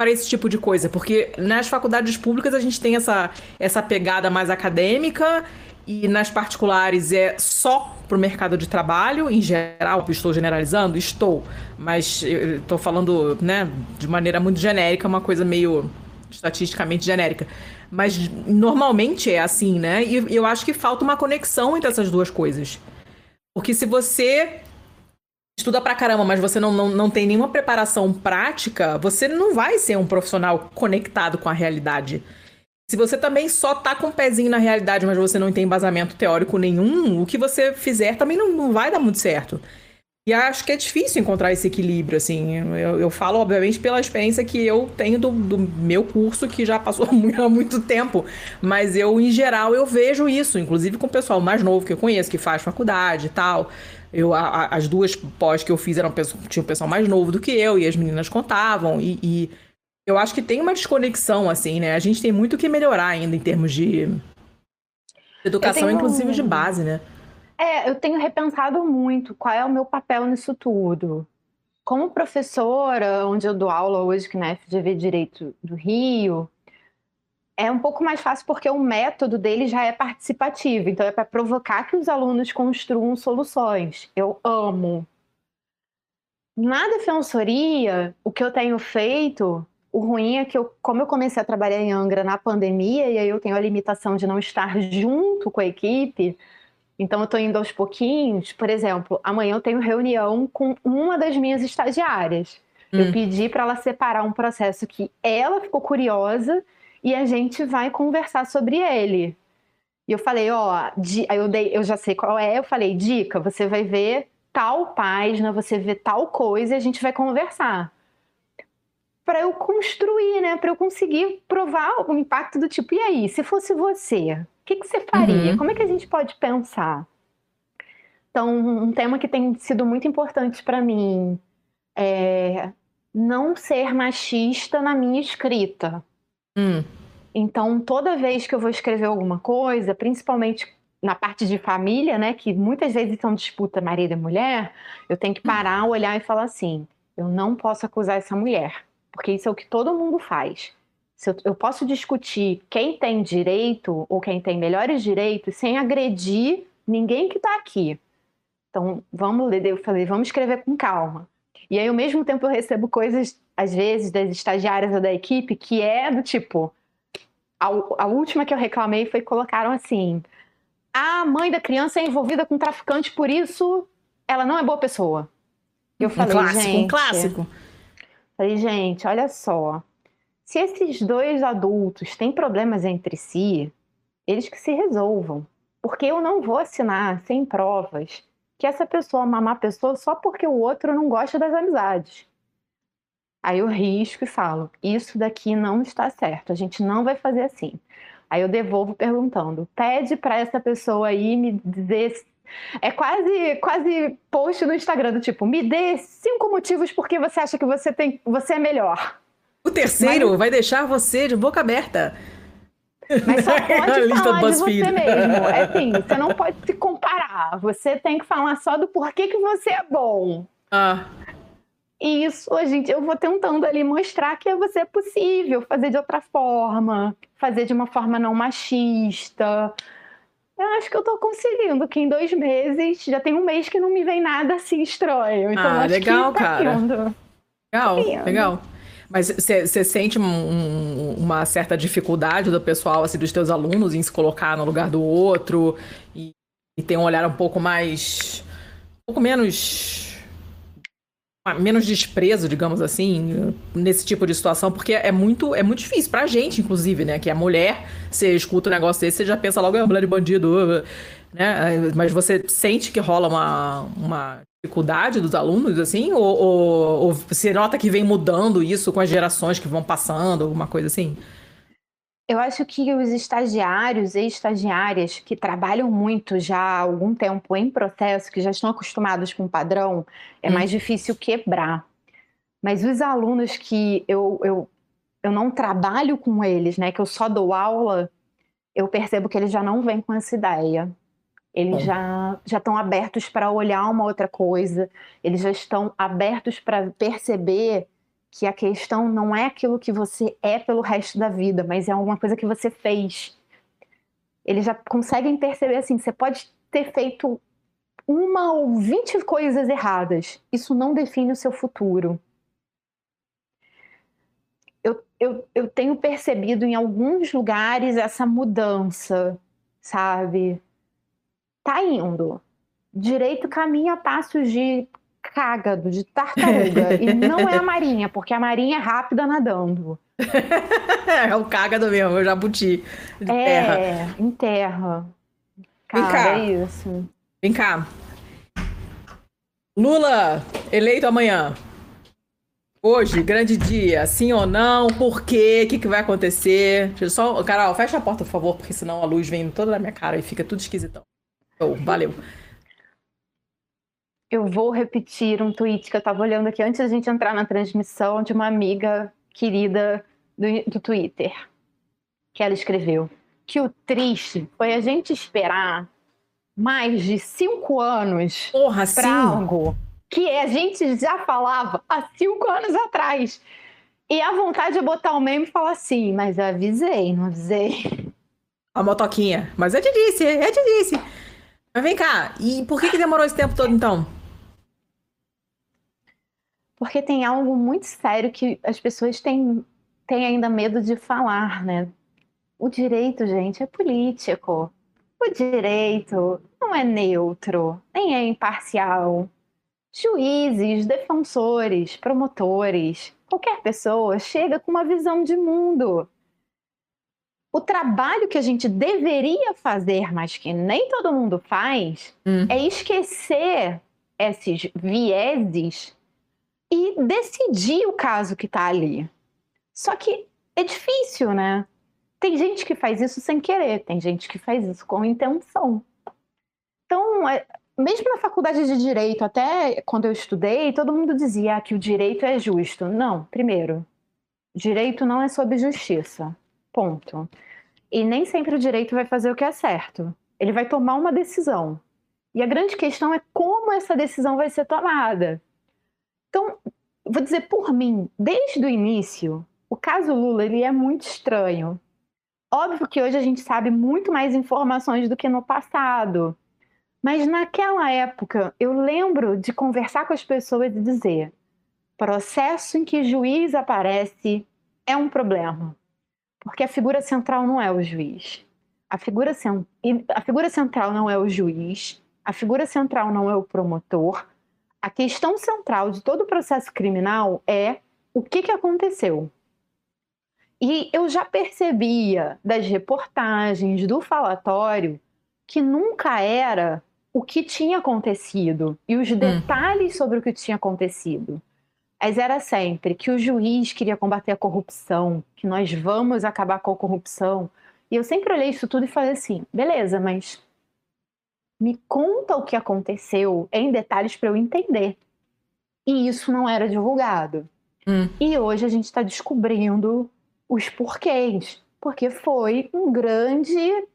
para esse tipo de coisa, porque nas faculdades públicas a gente tem essa, essa pegada mais acadêmica e nas particulares é só para o mercado de trabalho, em geral, estou generalizando? Estou, mas estou falando né, de maneira muito genérica, uma coisa meio estatisticamente genérica. Mas normalmente é assim, né? E eu acho que falta uma conexão entre essas duas coisas. Porque se você estuda pra caramba, mas você não, não, não tem nenhuma preparação prática, você não vai ser um profissional conectado com a realidade. Se você também só tá com o um pezinho na realidade, mas você não tem embasamento teórico nenhum, o que você fizer também não, não vai dar muito certo. E acho que é difícil encontrar esse equilíbrio, assim. Eu, eu falo, obviamente, pela experiência que eu tenho do, do, meu curso, que já passou [LAUGHS] há muito tempo. Mas eu, em geral, eu vejo isso, inclusive com o pessoal mais novo que eu conheço, que faz faculdade e tal. Eu, a, as duas pós que eu fiz eram tinha um pessoal mais novo do que eu, e as meninas contavam, e, e, eu acho que tem uma desconexão, assim, né? A gente tem muito que melhorar ainda em termos de educação, tenho... inclusive de base, né? É, eu tenho repensado muito qual é o meu papel nisso tudo. Como professora, onde eu dou aula hoje, que na FGV Direito do Rio, é um pouco mais fácil porque o método dele já é participativo, então é para provocar que os alunos construam soluções. Eu amo. Na defensoria, o que eu tenho feito, o ruim é que eu, como eu comecei a trabalhar em Angra na pandemia e aí eu tenho a limitação de não estar junto com a equipe, então eu estou indo aos pouquinhos. Por exemplo, amanhã eu tenho reunião com uma das minhas estagiárias. Hum. Eu pedi para ela separar um processo que ela ficou curiosa e a gente vai conversar sobre ele. E eu falei, ó, aí eu, dei, eu já sei qual é, eu falei, dica, você vai ver tal página, você vê tal coisa e a gente vai conversar. Para eu construir, né? Para eu conseguir provar o impacto do tipo, e aí, se fosse você, o que, que você faria? Uhum. Como é que a gente pode pensar? Então, um tema que tem sido muito importante para mim é não ser machista na minha escrita. Hum. Então, toda vez que eu vou escrever alguma coisa, principalmente na parte de família, né, que muitas vezes são disputa marido e mulher, eu tenho que parar, olhar e falar assim: eu não posso acusar essa mulher, porque isso é o que todo mundo faz. Eu, eu, posso discutir quem tem direito ou quem tem melhores direitos sem agredir ninguém que está aqui. Então, vamos ler, eu falei, vamos escrever com calma. E aí, ao mesmo tempo, eu recebo coisas às vezes, das estagiárias ou da equipe, que é do tipo. A, a última que eu reclamei foi que colocaram assim: a mãe da criança é envolvida com traficante, por isso ela não é boa pessoa. Eu falei, um clássico, gente, um clássico. Falei, gente, olha só. Se esses dois adultos têm problemas entre si, eles que se resolvam. Porque eu não vou assinar sem provas que essa pessoa é uma má pessoa só porque o outro não gosta das amizades. Aí eu risco e falo: Isso daqui não está certo, a gente não vai fazer assim. Aí eu devolvo perguntando: Pede para essa pessoa aí me dizer. É quase, quase post no Instagram do tipo: Me dê cinco motivos porque você acha que você, tem, você é melhor. O terceiro Mas... vai deixar você de boca aberta. Mas só [LAUGHS] pode falar de você mesmo. [LAUGHS] É assim, você não pode se comparar. Você tem que falar só do porquê que você é bom. Ah. E isso, a gente, eu vou tentando ali mostrar que você é possível fazer de outra forma, fazer de uma forma não machista. Eu acho que eu tô conseguindo, que em dois meses, já tem um mês que não me vem nada assim estranho. Então ah, legal, tá cara. Indo. Legal, tá legal. Mas você sente um, uma certa dificuldade do pessoal, assim, dos teus alunos em se colocar no lugar do outro e, e ter um olhar um pouco mais. um pouco menos menos desprezo, digamos assim, nesse tipo de situação, porque é muito, é muito difícil pra gente, inclusive, né? Que é mulher, você escuta um negócio desse, você já pensa logo, é mulher de bandido, né? Mas você sente que rola uma, uma dificuldade dos alunos, assim? Ou, ou, ou você nota que vem mudando isso com as gerações que vão passando, alguma coisa assim? Eu acho que os estagiários e estagiárias que trabalham muito já há algum tempo em processo, que já estão acostumados com o padrão, é hum. mais difícil quebrar. Mas os alunos que eu, eu, eu não trabalho com eles, né, que eu só dou aula, eu percebo que eles já não vêm com essa ideia. Eles já, já estão abertos para olhar uma outra coisa, eles já estão abertos para perceber que a questão não é aquilo que você é pelo resto da vida, mas é alguma coisa que você fez. Eles já conseguem perceber assim, você pode ter feito uma ou vinte coisas erradas. Isso não define o seu futuro. Eu, eu, eu tenho percebido em alguns lugares essa mudança, sabe? Tá indo. Direito caminha a passos de cágado, de tartaruga. e não é a [LAUGHS] marinha, porque a marinha é rápida nadando. [LAUGHS] é o cágado mesmo, o jabuti. De é, terra. em terra. Cara, Vem cá. é isso. Vem cá. Lula, eleito amanhã. Hoje, grande dia, sim ou não? Por quê? O que, que vai acontecer? Só, Carol, fecha a porta, por favor, porque senão a luz vem toda na minha cara e fica tudo esquisitão. Oh, valeu eu vou repetir um tweet que eu estava olhando aqui antes da gente entrar na transmissão de uma amiga querida do, do Twitter, que ela escreveu que o triste foi a gente esperar mais de cinco anos para algo que a gente já falava há cinco anos atrás. E a vontade de botar o um meme e falar assim, mas avisei, não avisei. A motoquinha. Mas eu te disse, eu te disse. Mas vem cá, e por que, que demorou esse tempo todo então? Porque tem algo muito sério que as pessoas têm, têm ainda medo de falar, né? O direito, gente, é político. O direito não é neutro, nem é imparcial. Juízes, defensores, promotores, qualquer pessoa chega com uma visão de mundo. O trabalho que a gente deveria fazer, mas que nem todo mundo faz, hum. é esquecer esses vieses e decidir o caso que está ali. Só que é difícil, né? Tem gente que faz isso sem querer, tem gente que faz isso com intenção. Então, é, mesmo na faculdade de direito, até quando eu estudei, todo mundo dizia que o direito é justo. Não, primeiro, direito não é sobre justiça. Ponto. E nem sempre o direito vai fazer o que é certo. Ele vai tomar uma decisão. E a grande questão é como essa decisão vai ser tomada. Então, vou dizer por mim, desde o início, o caso Lula ele é muito estranho. Óbvio que hoje a gente sabe muito mais informações do que no passado. Mas naquela época, eu lembro de conversar com as pessoas e dizer: processo em que juiz aparece é um problema. Porque a figura central não é o juiz. A figura, a figura central não é o juiz, a figura central não é o promotor, a questão central de todo o processo criminal é o que, que aconteceu. E eu já percebia das reportagens, do falatório, que nunca era o que tinha acontecido e os hum. detalhes sobre o que tinha acontecido. Mas era sempre que o juiz queria combater a corrupção, que nós vamos acabar com a corrupção. E eu sempre olhei isso tudo e falei assim: beleza, mas me conta o que aconteceu em detalhes para eu entender. E isso não era divulgado. Hum. E hoje a gente está descobrindo os porquês. Porque foi um grande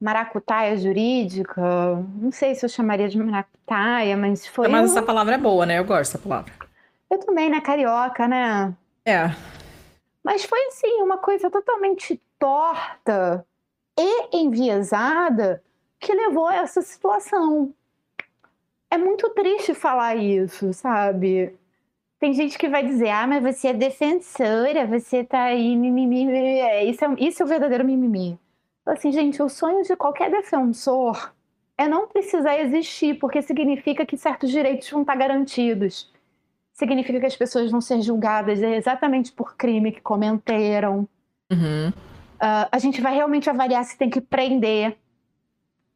maracutaia jurídica. Não sei se eu chamaria de maracutaia, mas foi. Mas um... essa palavra é boa, né? Eu gosto dessa palavra. Eu também, né? Carioca, né? É. Mas foi assim, uma coisa totalmente torta e enviesada que levou a essa situação. É muito triste falar isso, sabe? Tem gente que vai dizer, ah, mas você é defensora, você tá aí, mimimi. É, isso é, isso é o verdadeiro mimimi. Assim, gente, o sonho de qualquer defensor é não precisar existir, porque significa que certos direitos vão estar garantidos. Significa que as pessoas vão ser julgadas exatamente por crime que cometeram. Uhum. Uh, a gente vai realmente avaliar se tem que prender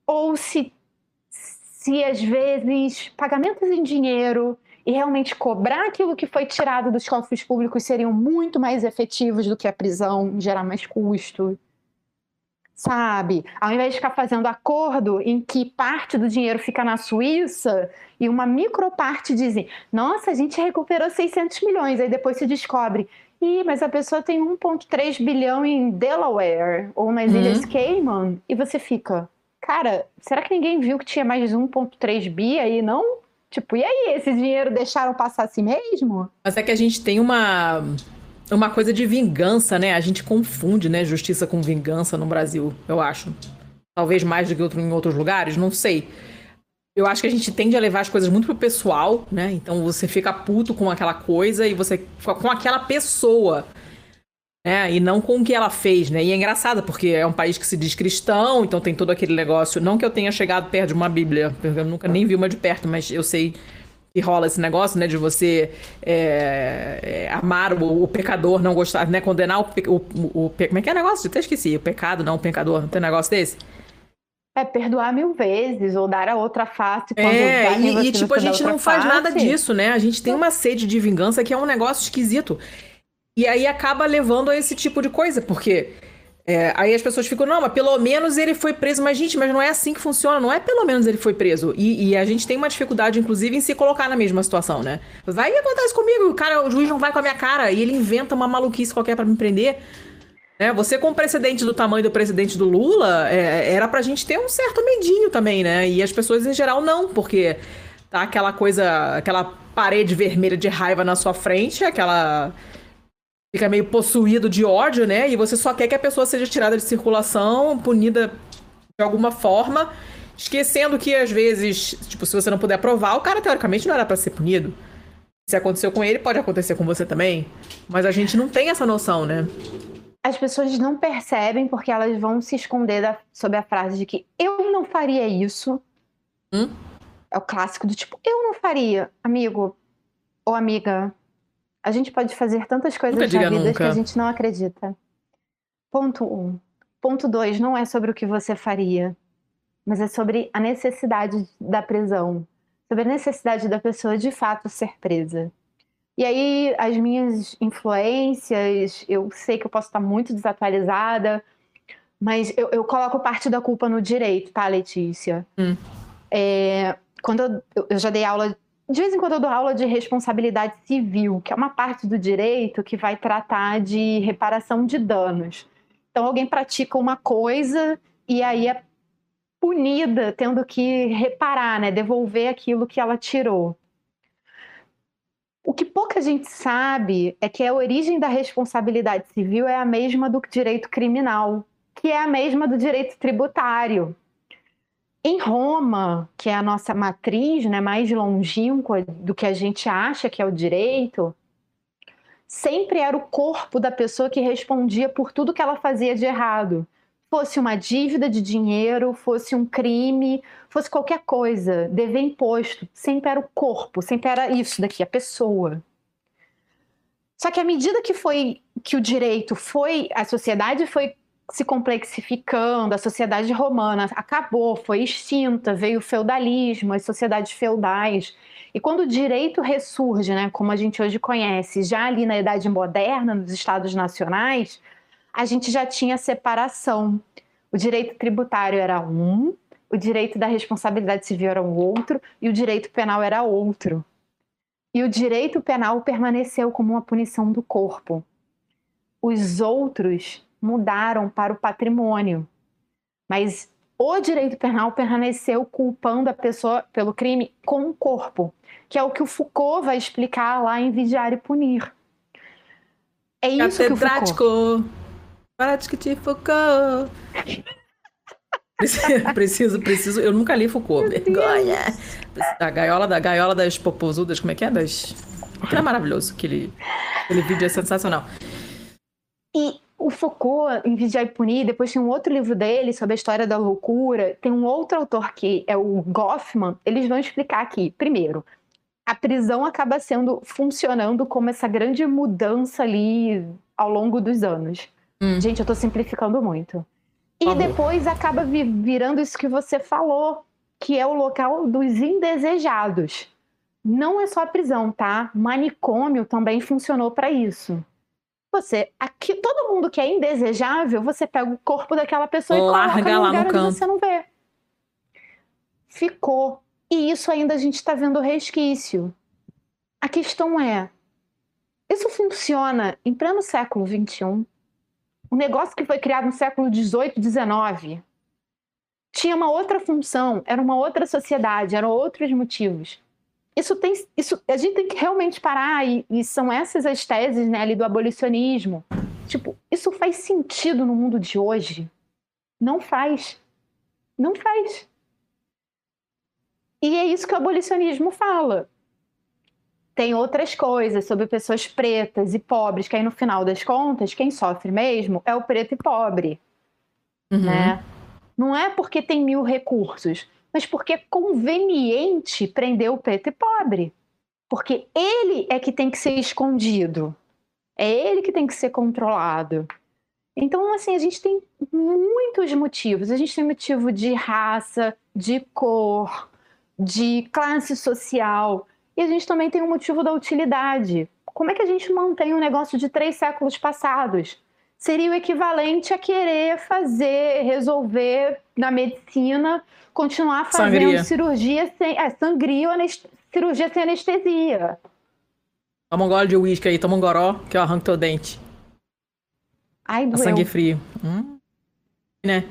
ou se, se às vezes pagamentos em dinheiro e realmente cobrar aquilo que foi tirado dos cofres públicos seriam muito mais efetivos do que a prisão, gerar mais custo. Sabe? Ao invés de ficar fazendo acordo em que parte do dinheiro fica na Suíça e uma microparte dizem: nossa, a gente recuperou 600 milhões, aí depois se descobre. Ih, mas a pessoa tem 1,3 bilhão em Delaware ou nas uhum. Ilhas Cayman, e você fica, cara, será que ninguém viu que tinha mais de 1,3 bi aí, não? Tipo, e aí, esse dinheiro deixaram passar assim mesmo? Mas é que a gente tem uma uma coisa de vingança, né? A gente confunde, né, justiça com vingança no Brasil, eu acho. Talvez mais do que outro, em outros lugares, não sei. Eu acho que a gente tende a levar as coisas muito pro pessoal, né? Então você fica puto com aquela coisa e você com aquela pessoa. É, e não com o que ela fez, né? E é engraçado, porque é um país que se diz cristão, então tem todo aquele negócio. Não que eu tenha chegado perto de uma Bíblia, eu nunca nem vi uma de perto, mas eu sei que rola esse negócio, né? De você é, é, amar o, o, pecador, não gostar, né? Condenar o, o, o, Como é que é o negócio? Eu até esqueci. O pecado, não o pecador. Não tem um negócio desse? É perdoar mil vezes ou dar a outra face quando É, e, e tipo, a gente não faz face. nada disso, né? A gente tem uma sede de vingança que é um negócio esquisito. E aí acaba levando a esse tipo de coisa, porque é, aí as pessoas ficam, não, mas pelo menos ele foi preso. Mas, gente, mas não é assim que funciona, não é pelo menos ele foi preso. E, e a gente tem uma dificuldade, inclusive, em se colocar na mesma situação, né? Vai que acontece comigo, o cara, o juiz não vai com a minha cara e ele inventa uma maluquice qualquer para me prender. É, você com o precedente do tamanho do presidente do Lula, é, era pra gente ter um certo medinho também, né? E as pessoas em geral não, porque tá aquela coisa, aquela parede vermelha de raiva na sua frente, aquela fica meio possuído de ódio, né? E você só quer que a pessoa seja tirada de circulação, punida de alguma forma, esquecendo que às vezes, tipo, se você não puder provar, o cara teoricamente não era para ser punido. Se aconteceu com ele, pode acontecer com você também. Mas a gente não tem essa noção, né? As pessoas não percebem porque elas vão se esconder da, sob a frase de que eu não faria isso. Hum? É o clássico do tipo, eu não faria, amigo ou amiga. A gente pode fazer tantas coisas nunca na vida nunca. que a gente não acredita. Ponto um. Ponto dois, não é sobre o que você faria, mas é sobre a necessidade da prisão, sobre a necessidade da pessoa de fato ser presa. E aí, as minhas influências, eu sei que eu posso estar muito desatualizada, mas eu, eu coloco parte da culpa no direito, tá, Letícia? Hum. É, quando eu, eu já dei aula de vez em quando eu dou aula de responsabilidade civil, que é uma parte do direito que vai tratar de reparação de danos. Então, alguém pratica uma coisa e aí é punida tendo que reparar, né? devolver aquilo que ela tirou. O que pouca gente sabe é que a origem da responsabilidade civil é a mesma do direito criminal, que é a mesma do direito tributário. Em Roma, que é a nossa matriz, né, mais longínqua do que a gente acha que é o direito, sempre era o corpo da pessoa que respondia por tudo que ela fazia de errado. Fosse uma dívida de dinheiro, fosse um crime, fosse qualquer coisa, dever imposto, sempre era o corpo, sempre era isso daqui, a pessoa. Só que à medida que foi que o direito foi, a sociedade foi se complexificando, a sociedade romana acabou, foi extinta, veio o feudalismo, as sociedades feudais. E quando o direito ressurge, né, como a gente hoje conhece, já ali na Idade Moderna, nos Estados Nacionais, a gente já tinha separação. O direito tributário era um, o direito da responsabilidade civil era um outro e o direito penal era outro. E o direito penal permaneceu como uma punição do corpo. Os outros mudaram para o patrimônio. Mas o direito penal permaneceu culpando a pessoa pelo crime com o corpo, que é o que o Foucault vai explicar lá em Vigiar e Punir. É isso que o Foucault... Para de Foucault. [LAUGHS] Preciso, preciso, Eu nunca li Foucault. Vergonha. A gaiola, da, gaiola das popozudas, como é que é? Das. Aquilo é maravilhoso. Aquele, aquele vídeo é sensacional. E o Foucault, em Vigiar e Punir, depois tem um outro livro dele sobre a história da loucura. Tem um outro autor que é o Goffman. Eles vão explicar aqui. Primeiro, a prisão acaba sendo funcionando como essa grande mudança ali ao longo dos anos. Hum. Gente, eu tô simplificando muito. E depois acaba virando isso que você falou, que é o local dos indesejados. Não é só a prisão, tá? Manicômio também funcionou para isso. Você, aqui, todo mundo que é indesejável, você pega o corpo daquela pessoa Larga e coloca no lá no canto. você não vê. Ficou. E isso ainda a gente está vendo resquício. A questão é: isso funciona em pleno século XXI? Um negócio que foi criado no século XVIII, XIX tinha uma outra função, era uma outra sociedade, eram outros motivos. Isso tem, isso, a gente tem que realmente parar e, e são essas as teses né, ali do abolicionismo. Tipo, isso faz sentido no mundo de hoje? Não faz. Não faz. E é isso que o abolicionismo fala. Tem outras coisas sobre pessoas pretas e pobres, que aí no final das contas, quem sofre mesmo é o preto e pobre. Uhum. Né? Não é porque tem mil recursos, mas porque é conveniente prender o preto e pobre. Porque ele é que tem que ser escondido. É ele que tem que ser controlado. Então, assim, a gente tem muitos motivos. A gente tem motivo de raça, de cor, de classe social. E a gente também tem o motivo da utilidade. Como é que a gente mantém um negócio de três séculos passados? Seria o equivalente a querer fazer, resolver na medicina, continuar fazendo sangria. cirurgia sem. É, sangria ou cirurgia sem anestesia. Toma um gole de uísque aí, toma um goró, que eu arranco teu dente. Ai, doeu. A sangue frio. Hum? Né?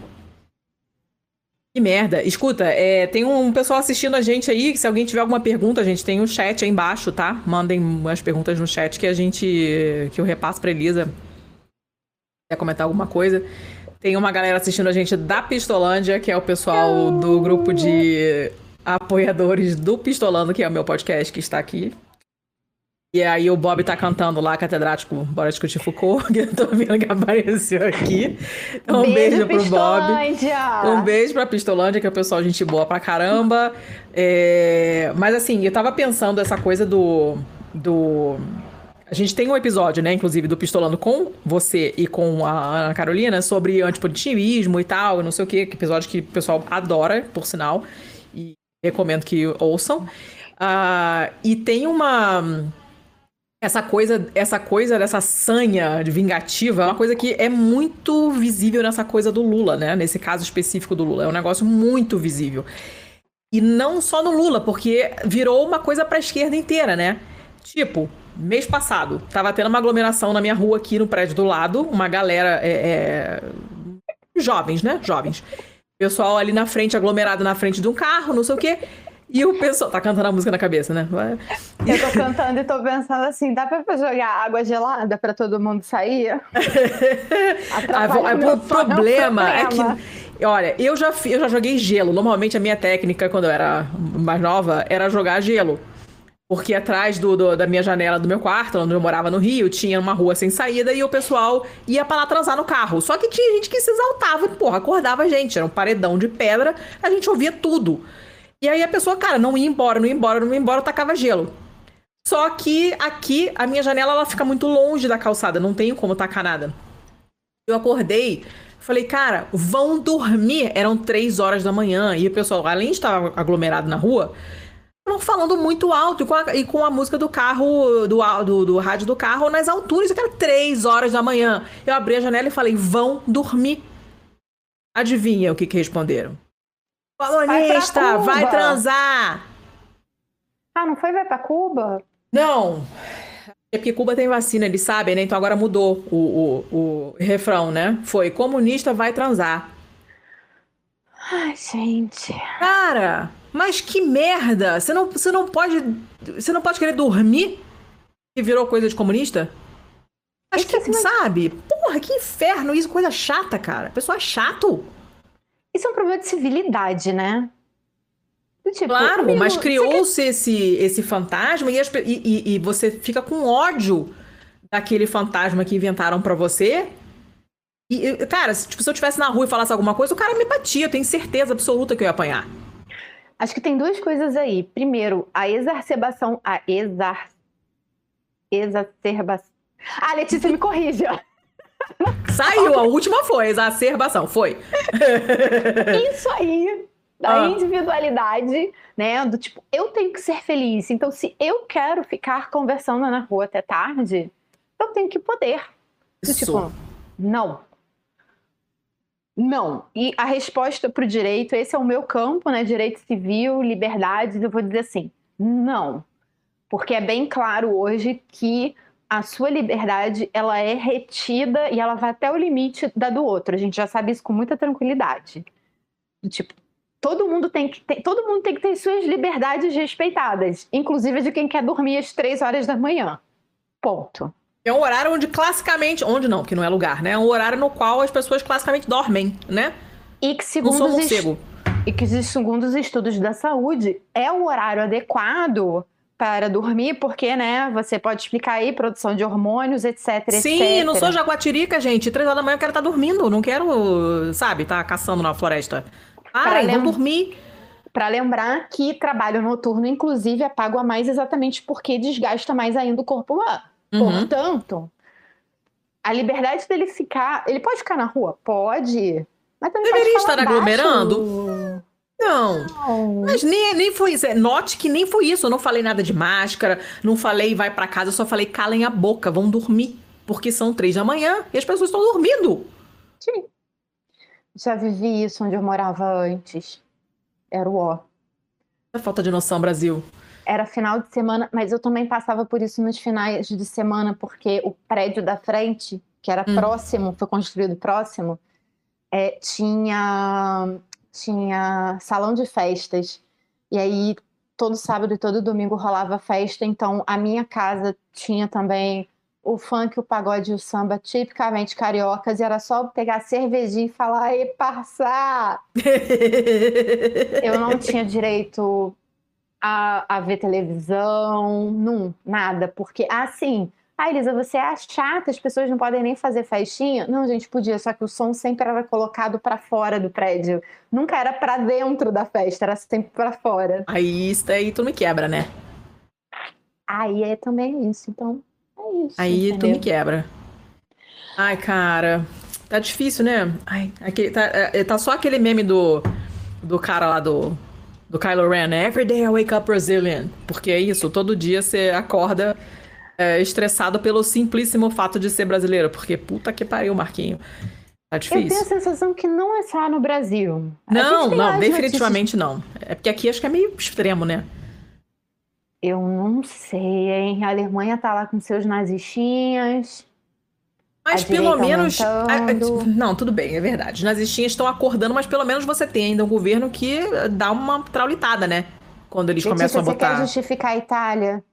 Que merda. Escuta, é, tem um pessoal assistindo a gente aí. Se alguém tiver alguma pergunta, a gente tem um chat aí embaixo, tá? Mandem umas perguntas no chat que a gente. que eu repasso pra Elisa. Quer comentar alguma coisa? Tem uma galera assistindo a gente da Pistolândia, que é o pessoal do grupo de apoiadores do Pistolando, que é o meu podcast que está aqui. E aí o Bob tá cantando lá, catedrático, bora discutir Foucault, [LAUGHS] que eu tô vendo que apareceu aqui. Então, um beijo, beijo pro Pistolândia. Bob. Um beijo pra Pistolândia, que é o pessoal gente boa pra caramba. É... Mas assim, eu tava pensando essa coisa do. do... A gente tem um episódio, né, inclusive, do Pistolando com você e com a Ana Carolina sobre antipositivismo e tal, não sei o quê, episódio que o pessoal adora, por sinal, e recomendo que ouçam. Uh, e tem uma essa coisa, essa coisa dessa sanha de vingativa é uma coisa que é muito visível nessa coisa do Lula, né? Nesse caso específico do Lula. É um negócio muito visível. E não só no Lula, porque virou uma coisa pra esquerda inteira, né? Tipo, mês passado, tava tendo uma aglomeração na minha rua aqui no prédio do lado, uma galera. É, é... Jovens, né? Jovens. Pessoal ali na frente, aglomerado na frente de um carro, não sei o quê. E o pessoal. Tá cantando a música na cabeça, né? Eu tô cantando e tô pensando assim: dá pra jogar água gelada pra todo mundo sair? [LAUGHS] ah, o problema é que. Olha, eu já, eu já joguei gelo. Normalmente a minha técnica, quando eu era mais nova, era jogar gelo. Porque atrás do, do, da minha janela do meu quarto, onde eu morava no Rio, tinha uma rua sem saída e o pessoal ia pra lá transar no carro. Só que tinha gente que se exaltava e, porra, acordava a gente. Era um paredão de pedra, a gente ouvia tudo. E aí a pessoa, cara, não ia embora, não ia embora, não ia embora, tacava gelo. Só que aqui, a minha janela, ela fica muito longe da calçada, não tenho como tacar nada. Eu acordei, falei, cara, vão dormir. Eram três horas da manhã. E o pessoal, além de estar aglomerado na rua, falando muito alto e com, a, e com a música do carro, do, do, do rádio do carro nas alturas. Era três horas da manhã. Eu abri a janela e falei, vão dormir. Adivinha o que, que responderam? Colonista, vai, vai transar! Ah, não foi vai pra Cuba? Não. É porque Cuba tem vacina, eles sabem, né? Então agora mudou o, o, o refrão, né? Foi comunista vai transar. Ai, gente. Cara, mas que merda! Você não, você não pode. Você não pode querer dormir e virou coisa de comunista? Acho que, sabe? Porra, que inferno isso, coisa chata, cara. Pessoal é chato. Isso é um problema de civilidade, né? Tipo, claro, amigo, mas criou-se quer... esse, esse fantasma e, as, e, e, você fica com ódio daquele fantasma que inventaram para você. E, cara, tipo, se eu estivesse na rua e falasse alguma coisa, o cara me batia, eu tenho certeza absoluta que eu ia apanhar. Acho que tem duas coisas aí. Primeiro, a exacerbação. A exar... exacerbação. Ah, Letícia, me corrija. Saiu, a última foi, exacerbação, foi. [LAUGHS] Isso aí, da ah. individualidade, né? Do tipo, eu tenho que ser feliz. Então, se eu quero ficar conversando na rua até tarde, eu tenho que poder. Do tipo, não. Não. E a resposta para o direito, esse é o meu campo, né? Direito civil, liberdades, eu vou dizer assim, não. Porque é bem claro hoje que a sua liberdade ela é retida e ela vai até o limite da do outro. A gente já sabe isso com muita tranquilidade. Tipo, todo mundo tem que ter, todo mundo tem que ter suas liberdades respeitadas, inclusive de quem quer dormir às três horas da manhã. Ponto. É um horário onde classicamente, onde não, que não é lugar, né? É um horário no qual as pessoas classicamente dormem, né? E que segundo não os e que segundo os estudos da saúde é o horário adequado para dormir, porque, né, você pode explicar aí, produção de hormônios, etc, Sim, etc. não sou jaguatirica, gente. Três horas da manhã eu quero estar tá dormindo, não quero, sabe, estar tá caçando na floresta. Parem, lem... vão dormir. Para lembrar que trabalho noturno, inclusive, é pago a mais exatamente porque desgasta mais ainda o corpo lá. Uhum. Portanto, a liberdade dele ficar... Ele pode ficar na rua? Pode. Mas também Deveria estar aglomerando? Não. não. Mas nem, nem foi isso. Note que nem foi isso. Eu não falei nada de máscara, não falei vai para casa, eu só falei calem a boca, vão dormir. Porque são três da manhã e as pessoas estão dormindo. Sim. Já vivi isso onde eu morava antes. Era o ó. É falta de noção, Brasil. Era final de semana, mas eu também passava por isso nos finais de semana, porque o prédio da frente, que era hum. próximo, foi construído próximo, é, tinha tinha salão de festas. E aí, todo sábado e todo domingo rolava festa. Então, a minha casa tinha também o funk, o pagode e o samba tipicamente cariocas. E era só pegar cervejinha e falar, e passar! [LAUGHS] Eu não tinha direito a, a ver televisão, não, nada. Porque, assim, ah, Elisa, você é chata, as pessoas não podem nem fazer festinha? Não, gente, podia, só que o som sempre era colocado para fora do prédio. Nunca era para dentro da festa, era sempre para fora. Aí isso aí tu me quebra, né? Aí é também isso, então é isso. Aí entendeu? tu me quebra. Ai, cara, tá difícil, né? Ai, aquele, tá, é, tá só aquele meme do, do cara lá do, do Kylo Ren, né? Every day I wake up Brazilian. Porque é isso, todo dia você acorda é, estressado pelo simplíssimo fato de ser brasileiro, porque puta que pariu, Marquinho. Tá difícil. Eu tenho a sensação que não é só no Brasil. Não, não, definitivamente notícias... não. É porque aqui acho que é meio extremo, né? Eu não sei, hein? A Alemanha tá lá com seus nazistinhas. Mas pelo menos. A, não, tudo bem, é verdade. Nazistinhas estão acordando, mas pelo menos você tem ainda um governo que dá uma traulitada, né? Quando eles Letícia, começam a botar. Você quer justificar a Itália?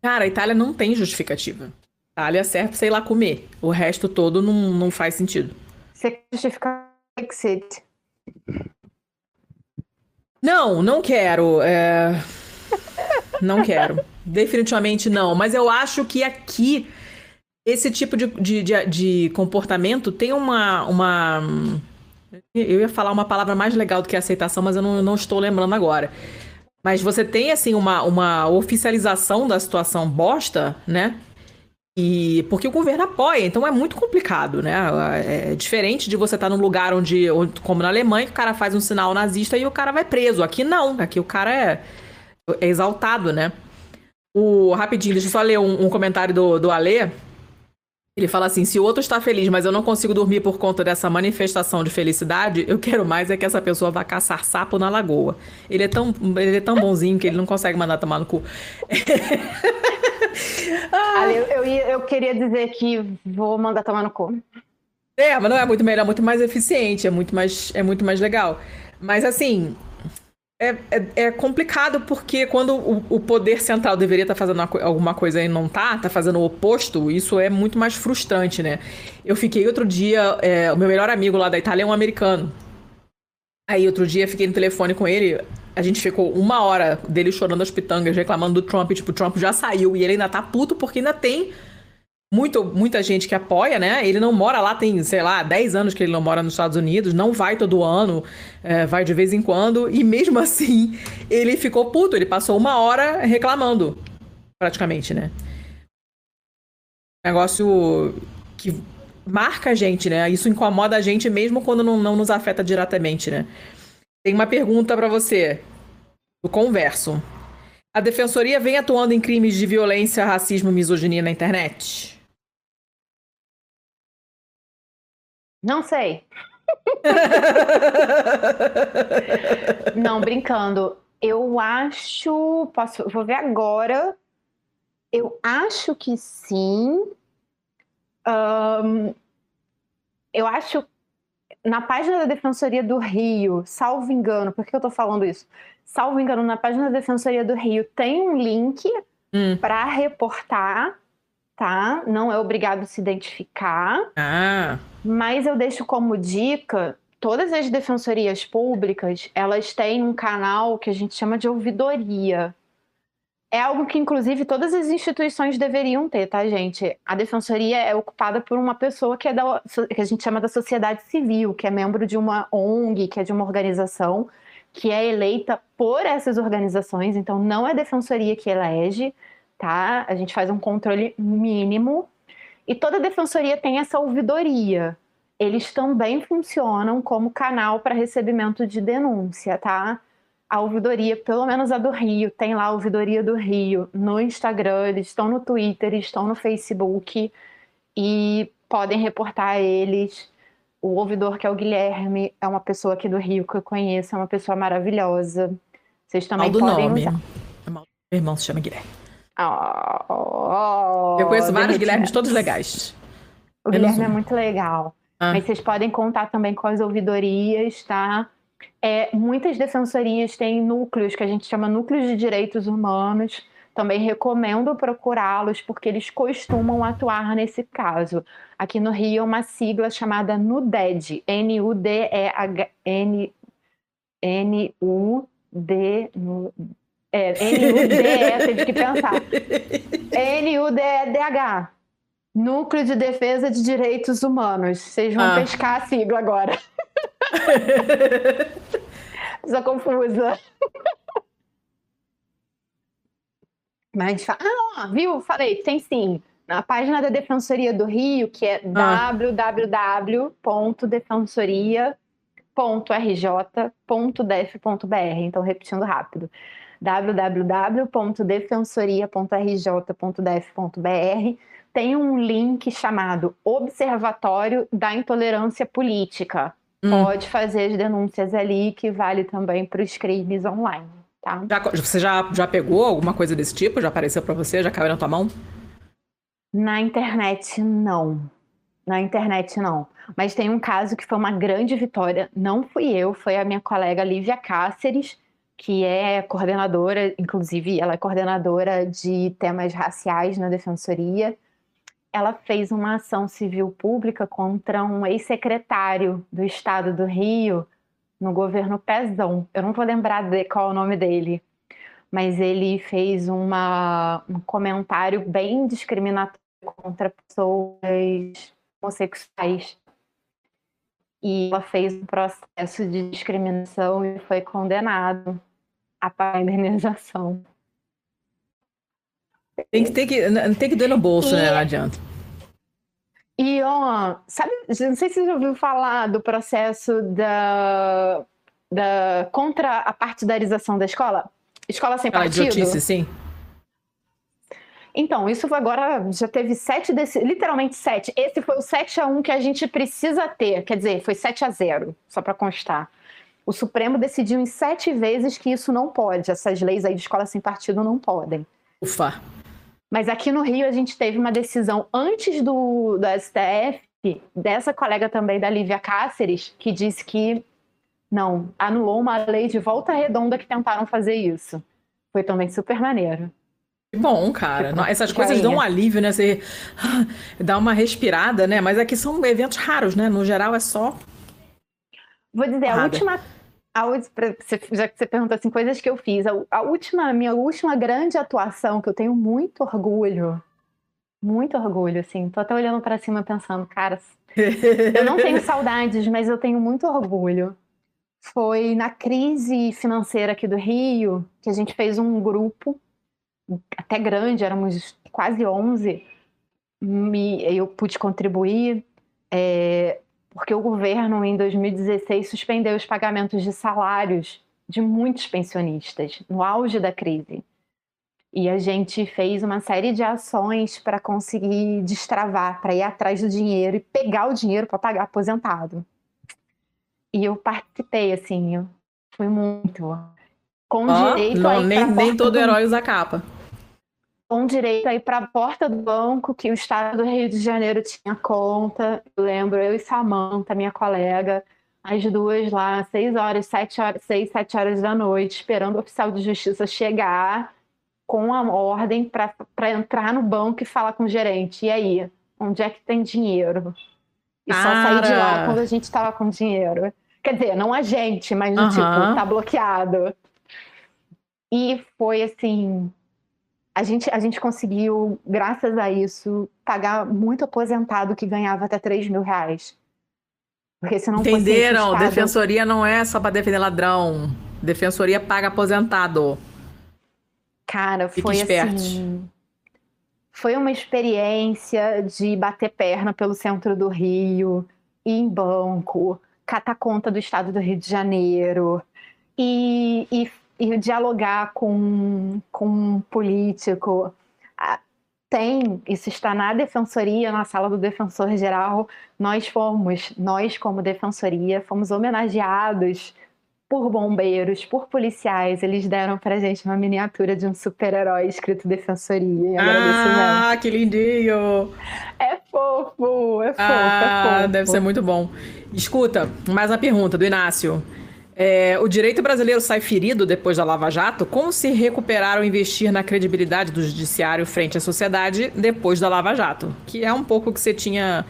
Cara, a Itália não tem justificativa. A Itália serve, sei lá, comer. O resto todo não, não faz sentido. Você quer justificar o Brexit? Não, não quero. É... Não quero. [LAUGHS] Definitivamente não. Mas eu acho que aqui esse tipo de, de, de, de, comportamento tem uma, uma. Eu ia falar uma palavra mais legal do que aceitação, mas eu não, não estou lembrando agora. Mas você tem, assim, uma, uma oficialização da situação bosta, né? E porque o governo apoia, então é muito complicado, né? É diferente de você estar num lugar onde, como na Alemanha, que o cara faz um sinal nazista e o cara vai preso. Aqui não, aqui o cara é, é exaltado, né? O, rapidinho, deixa eu só ler um, um comentário do, do Alê. Ele fala assim: se o outro está feliz, mas eu não consigo dormir por conta dessa manifestação de felicidade, eu quero mais é que essa pessoa vá caçar sapo na lagoa. Ele é tão, ele é tão bonzinho que ele não consegue mandar tomar no cu. [LAUGHS] ah. eu, eu, eu, queria dizer que vou mandar tomar no cu. É, mas não é muito melhor, é muito mais eficiente, é muito mais, é muito mais legal. Mas assim, é, é, é, complicado porque quando o, o, poder central deveria estar tá fazendo alguma coisa e não tá, tá fazendo o oposto, isso é muito mais frustrante, né? Eu fiquei outro dia, é, o meu melhor amigo lá da Itália é um americano. Aí outro dia fiquei no telefone com ele, a gente ficou uma hora dele chorando as pitangas, reclamando do Trump, tipo, o Trump já saiu e ele ainda tá puto porque ainda tem muito, muita gente que apoia, né? Ele não mora lá, tem, sei lá, 10 anos que ele não mora nos Estados Unidos, não vai todo ano, é, vai de vez em quando, e mesmo [LAUGHS] assim ele ficou puto, ele passou uma hora reclamando, praticamente, né? Negócio que marca a gente, né? Isso incomoda a gente mesmo quando não, não nos afeta diretamente, né? Tem uma pergunta para você do Converso. A defensoria vem atuando em crimes de violência, racismo misoginia na internet? Não sei. [LAUGHS] não, brincando. Eu acho. Posso, vou ver agora. Eu acho que sim. Um, eu acho na página da Defensoria do Rio, salvo engano, por que eu tô falando isso? Salvo engano, na página da Defensoria do Rio tem um link hum. para reportar, tá? Não é obrigado a se identificar. Ah. Mas eu deixo como dica todas as defensorias públicas, elas têm um canal que a gente chama de ouvidoria é algo que, inclusive, todas as instituições deveriam ter, tá, gente? A defensoria é ocupada por uma pessoa que é da que a gente chama da sociedade civil, que é membro de uma ONG, que é de uma organização, que é eleita por essas organizações, então não é a defensoria que elege, tá? A gente faz um controle mínimo. E toda defensoria tem essa ouvidoria. Eles também funcionam como canal para recebimento de denúncia, tá? a ouvidoria, pelo menos a do Rio, tem lá a ouvidoria do Rio no Instagram, eles estão no Twitter, estão no Facebook e podem reportar eles. O ouvidor, que é o Guilherme, é uma pessoa aqui do Rio que eu conheço, é uma pessoa maravilhosa. Vocês também do podem nome. usar. Meu irmão se chama Guilherme. Oh, eu conheço vários Guilhermes, todos legais. O Guilherme é muito legal. Ah. Mas vocês podem contar também com as ouvidorias, tá? É, muitas defensorias têm núcleos que a gente chama núcleos de direitos humanos. Também recomendo procurá-los porque eles costumam atuar nesse caso. Aqui no Rio é uma sigla chamada NUDED, N-U-D-E-H, N, N-U-D, é, N-U-D-E, tive que pensar. N-U-D-E-D-H, Núcleo de Defesa de Direitos Humanos. Vocês vão ah. pescar a sigla agora. [LAUGHS] Sou confusa. Mas a gente fala, ah, viu? Falei, tem sim. Na página da Defensoria do Rio, que é ah. www.defensoria.rj.def.br. Então, repetindo rápido www.defensoria.rj.def.br tem um link chamado Observatório da Intolerância Política. Hum. Pode fazer as denúncias ali, que vale também para os crimes online, tá? Já, você já, já pegou alguma coisa desse tipo? Já apareceu para você? Já caiu na tua mão? Na internet, não. Na internet, não. Mas tem um caso que foi uma grande vitória. Não fui eu, foi a minha colega Lívia Cáceres, que é coordenadora, inclusive, ela é coordenadora de temas raciais na defensoria ela fez uma ação civil pública contra um ex-secretário do estado do Rio no governo Pezão. Eu não vou lembrar de qual é o nome dele, mas ele fez uma, um comentário bem discriminatório contra pessoas homossexuais. E ela fez um processo de discriminação e foi condenado a indenização. Tem que ter que, tem que doer no bolso, né? e... né? Não adianta. E, ó, sabe, não sei se você já ouviu falar do processo da, da contra a partidarização da escola? Escola sem partido? Idiotice, sim. Então, isso agora já teve sete, desse, literalmente sete. Esse foi o 7 a 1 que a gente precisa ter. Quer dizer, foi 7 a 0 só para constar. O Supremo decidiu em sete vezes que isso não pode. Essas leis aí de escola sem partido não podem. Ufa. Mas aqui no Rio a gente teve uma decisão antes do, do STF, dessa colega também da Lívia Cáceres, que disse que não, anulou uma lei de volta redonda que tentaram fazer isso. Foi também super maneiro. Que bom, cara. Tipo, Essas coisas dão um alívio, né? Você [LAUGHS] dá uma respirada, né? Mas aqui são eventos raros, né? No geral é só. Vou dizer, a última, já que você perguntou assim, coisas que eu fiz, a, última, minha última grande atuação, que eu tenho muito orgulho, muito orgulho, assim, tô até olhando para cima pensando, cara, eu não tenho [LAUGHS] saudades, mas eu tenho muito orgulho. Foi na crise financeira aqui do Rio, que a gente fez um grupo, até grande, éramos quase 11, e eu pude contribuir. É, porque o governo, em 2016, suspendeu os pagamentos de salários de muitos pensionistas, no auge da crise. E a gente fez uma série de ações para conseguir destravar, para ir atrás do dinheiro e pegar o dinheiro para pagar aposentado. E eu participei, assim, eu fui muito. Com oh, direito não, nem, nem todo do... herói usa capa com direito a ir para a porta do banco que o Estado do Rio de Janeiro tinha conta. Eu lembro, eu e Samanta, minha colega, as duas lá, seis horas, sete horas, seis, sete horas da noite, esperando o oficial de justiça chegar com a ordem para entrar no banco e falar com o gerente. E aí, onde é que tem dinheiro? E só Cara. sair de lá quando a gente estava com dinheiro. Quer dizer, não a gente, mas do tipo, tá bloqueado. E foi assim, a gente, a gente conseguiu, graças a isso, pagar muito aposentado que ganhava até 3 mil reais. Porque se não Entenderam? Estado... Defensoria não é só para defender ladrão. Defensoria paga aposentado. Cara, foi assim. Foi uma experiência de bater perna pelo centro do Rio, ir em banco, catar conta do estado do Rio de Janeiro e, e e dialogar com, com um político. Tem, isso está na defensoria, na sala do defensor geral. Nós fomos, nós como defensoria, fomos homenageados por bombeiros, por policiais. Eles deram pra gente uma miniatura de um super-herói escrito defensoria. Ah, que lindinho! É fofo, é fofo, ah, é fofo. Deve ser muito bom. Escuta, mais uma pergunta do Inácio. É, o direito brasileiro sai ferido depois da Lava Jato? Como se recuperar ou investir na credibilidade do judiciário frente à sociedade depois da Lava Jato? Que é um pouco que você tinha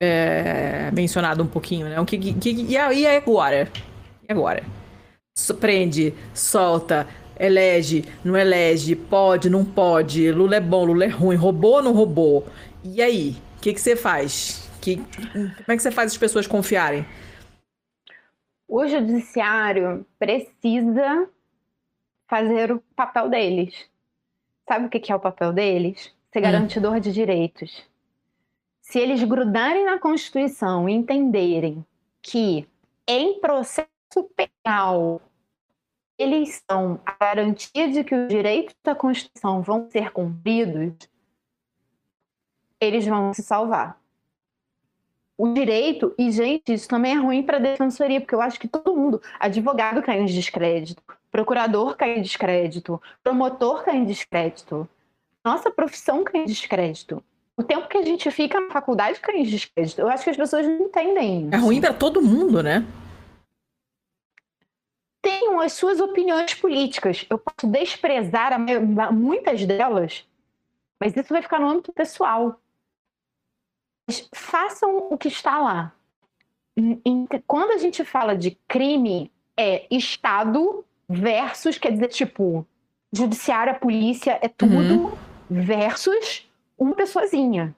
é, mencionado um pouquinho, né? O que, que, e agora? E agora? Prende, solta, elege, não elege, pode, não pode, Lula é bom, Lula é ruim, roubou ou não roubou? E aí? O que, que você faz? Que, como é que você faz as pessoas confiarem? O judiciário precisa fazer o papel deles. Sabe o que é o papel deles? Ser hum. garantidor hum. de direitos. Se eles grudarem na Constituição e entenderem que em processo penal eles são a garantia de que os direitos da Constituição vão ser cumpridos, eles vão se salvar o direito, e gente, isso também é ruim para a defensoria, porque eu acho que todo mundo, advogado cai em descrédito, procurador cai em descrédito, promotor cai em descrédito, nossa profissão cai em descrédito. O tempo que a gente fica na faculdade cai em descrédito. Eu acho que as pessoas não entendem. Isso. É ruim para todo mundo, né? Tenham as suas opiniões políticas. Eu posso desprezar muitas delas, mas isso vai ficar no âmbito pessoal façam o que está lá. Quando a gente fala de crime, é Estado versus, quer dizer, tipo, judiciário, polícia, é tudo, uhum. versus uma pessoazinha.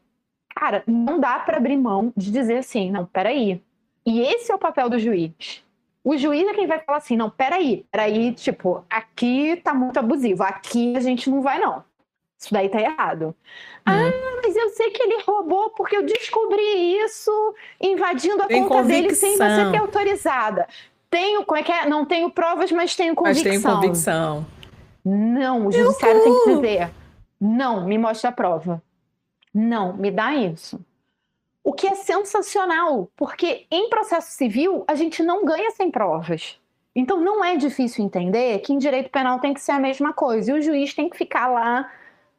Cara, não dá para abrir mão de dizer assim, não, peraí. E esse é o papel do juiz. O juiz é quem vai falar assim, não, peraí, peraí, tipo, aqui tá muito abusivo, aqui a gente não vai, não. Isso daí tá errado. Hum. Ah, mas eu sei que ele roubou porque eu descobri isso invadindo a Tem conta convicção. dele sem você ter autorizada. Tenho, como é que é? Não tenho provas, mas tenho convicção. Mas tenho convicção. Não, o judiciário tem que dizer: não, me mostre a prova. Não, me dá isso. O que é sensacional, porque em processo civil a gente não ganha sem provas. Então não é difícil entender que em direito penal tem que ser a mesma coisa. E o juiz tem que ficar lá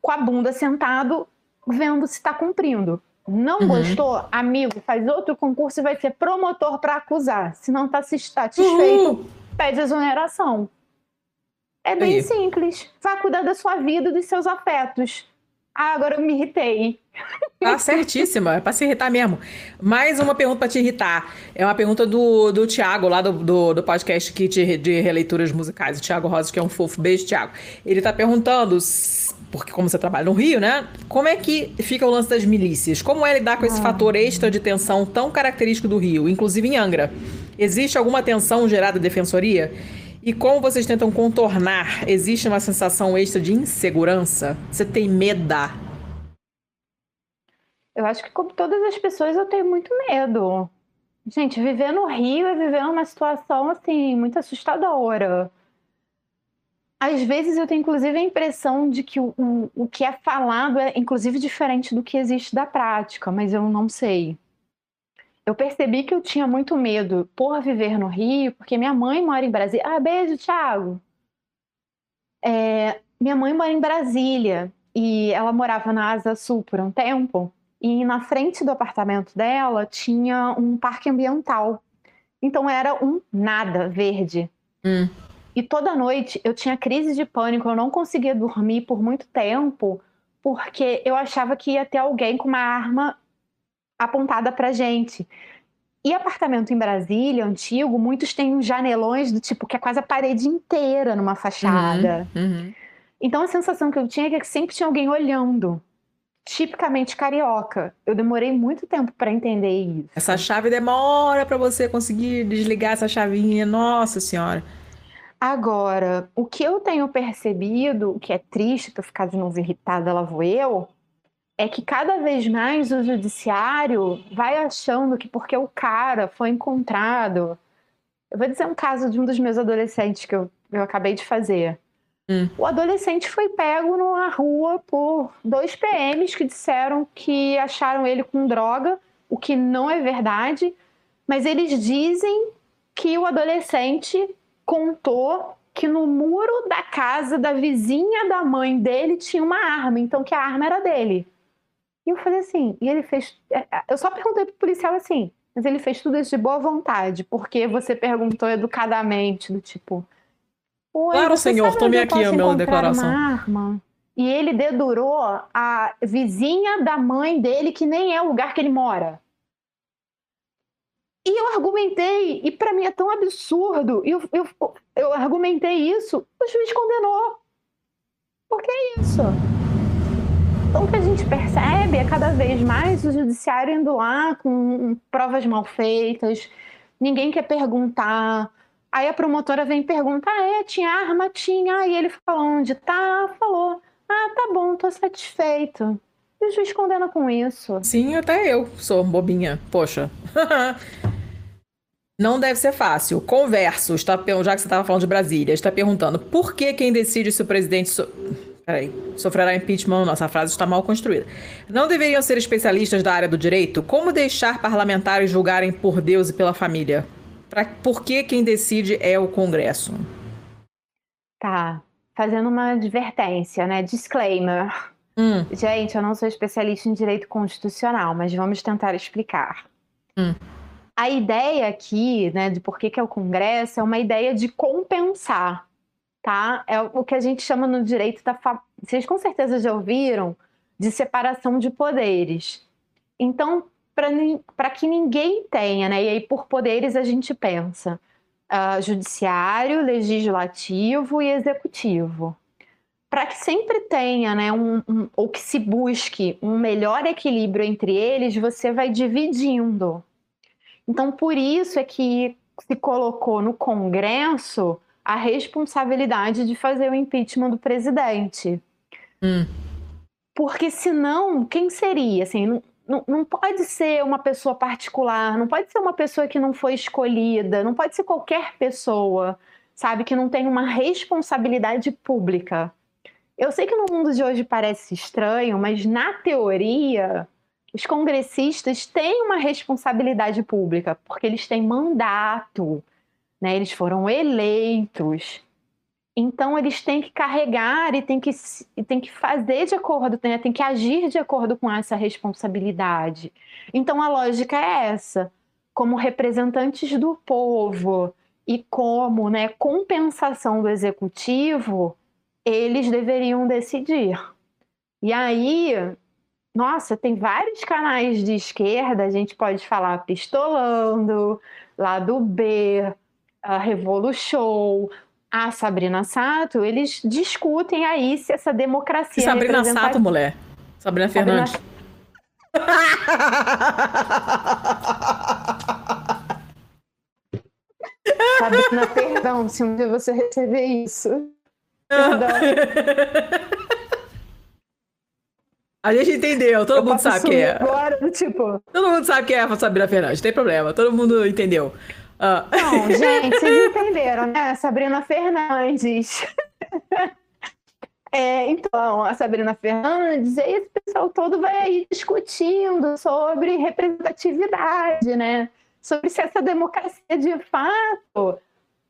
com a bunda sentado, vendo se está cumprindo. Não uhum. gostou? Amigo, faz outro concurso e vai ser promotor para acusar. Se não está satisfeito, uhum. pede exoneração. É bem simples. Vai cuidar da sua vida e dos seus afetos. Ah, agora eu me irritei. Tá certíssima, é pra se irritar mesmo. Mais uma pergunta pra te irritar. É uma pergunta do, do Tiago, lá do, do, do podcast Kit de Releituras Musicais. O Tiago Rosa, que é um fofo. Beijo, Tiago. Ele tá perguntando, porque como você trabalha no Rio, né? Como é que fica o lance das milícias? Como é lidar com esse ah. fator extra de tensão tão característico do Rio, inclusive em Angra? Existe alguma tensão gerada defensoria? E como vocês tentam contornar? Existe uma sensação extra de insegurança? Você tem medo? Eu acho que, como todas as pessoas, eu tenho muito medo. Gente, viver no Rio é viver numa situação, assim, muito assustadora. Às vezes eu tenho, inclusive, a impressão de que o, o, o que é falado é, inclusive, diferente do que existe da prática, mas eu não sei. Eu percebi que eu tinha muito medo por viver no Rio, porque minha mãe mora em Brasília. Ah, beijo, Thiago! É, minha mãe mora em Brasília e ela morava na Asa Sul por um tempo. E na frente do apartamento dela tinha um parque ambiental. Então era um nada verde. Hum. E toda noite eu tinha crise de pânico, eu não conseguia dormir por muito tempo, porque eu achava que ia ter alguém com uma arma apontada pra gente. E apartamento em Brasília, antigo, muitos têm janelões do tipo que é quase a parede inteira numa fachada. Uhum, uhum. Então a sensação que eu tinha é que sempre tinha alguém olhando tipicamente carioca. Eu demorei muito tempo para entender isso. Essa chave demora para você conseguir desligar essa chavinha, nossa senhora. Agora, o que eu tenho percebido, o que é triste para ficar de novo irritada, lá vou eu, é que cada vez mais o judiciário vai achando que porque o cara foi encontrado. Eu vou dizer um caso de um dos meus adolescentes que eu, eu acabei de fazer. Hum. O adolescente foi pego na rua por dois PMs que disseram que acharam ele com droga, o que não é verdade, mas eles dizem que o adolescente contou que no muro da casa da vizinha da mãe dele tinha uma arma, então que a arma era dele. E eu falei assim, e ele fez. É, é, eu só perguntei pro policial assim, mas ele fez tudo isso de boa vontade, porque você perguntou educadamente, do tipo, claro, senhor, tome aqui a minha declaração. arma? E ele dedurou a vizinha da mãe dele, que nem é o lugar que ele mora. E eu argumentei, e para mim é tão absurdo, eu, eu, eu argumentei isso, o juiz condenou. Por que isso? Então, o que a gente percebe é cada vez mais o judiciário indo lá com provas mal feitas, ninguém quer perguntar, Aí a promotora vem e pergunta: ah, é, tinha arma? Tinha. Aí ele fala onde? Tá, falou. Ah, tá bom, tô satisfeito. E o juiz condena com isso. Sim, até eu sou bobinha. Poxa. [LAUGHS] Não deve ser fácil. Converso, está, já que você estava falando de Brasília, está perguntando por que quem decide se o presidente so... Peraí, sofrerá impeachment. Nossa frase está mal construída. Não deveriam ser especialistas da área do direito? Como deixar parlamentares julgarem por Deus e pela família? Pra, por que quem decide é o Congresso? Tá, fazendo uma advertência, né? Disclaimer. Hum. Gente, eu não sou especialista em direito constitucional, mas vamos tentar explicar. Hum. A ideia aqui, né, de por que, que é o Congresso, é uma ideia de compensar, tá? É o que a gente chama no direito da. Fa... Vocês com certeza já ouviram de separação de poderes. Então, para que ninguém tenha, né? E aí, por poderes, a gente pensa uh, judiciário, legislativo e executivo. Para que sempre tenha, né, um, um, ou que se busque um melhor equilíbrio entre eles, você vai dividindo. Então, por isso é que se colocou no Congresso a responsabilidade de fazer o impeachment do presidente. Hum. Porque senão, quem seria? Assim, não, não pode ser uma pessoa particular, não pode ser uma pessoa que não foi escolhida, não pode ser qualquer pessoa, sabe, que não tem uma responsabilidade pública. Eu sei que no mundo de hoje parece estranho, mas na teoria, os congressistas têm uma responsabilidade pública, porque eles têm mandato, né? Eles foram eleitos. Então eles têm que carregar e têm que, e têm que fazer de acordo, né? tem que agir de acordo com essa responsabilidade. Então a lógica é essa. Como representantes do povo e como né, compensação do executivo, eles deveriam decidir. E aí, nossa, tem vários canais de esquerda, a gente pode falar Pistolando, Lado B, a Revolution, a Sabrina Sato, eles discutem aí se essa democracia. Sabrina Sato, mulher. Sabrina Fernandes. Sabrina, perdão se um dia você receber isso. Perdão. [LAUGHS] A gente entendeu, todo eu mundo sabe quem é. Agora, tipo... Todo mundo sabe quem é a Sabrina Fernandes, tem problema, todo mundo entendeu. Uh... Não, [LAUGHS] gente, vocês entenderam, né? Sabrina Fernandes. É, então, a Sabrina Fernandes, e esse pessoal todo vai aí discutindo sobre representatividade, né? Sobre se essa democracia de fato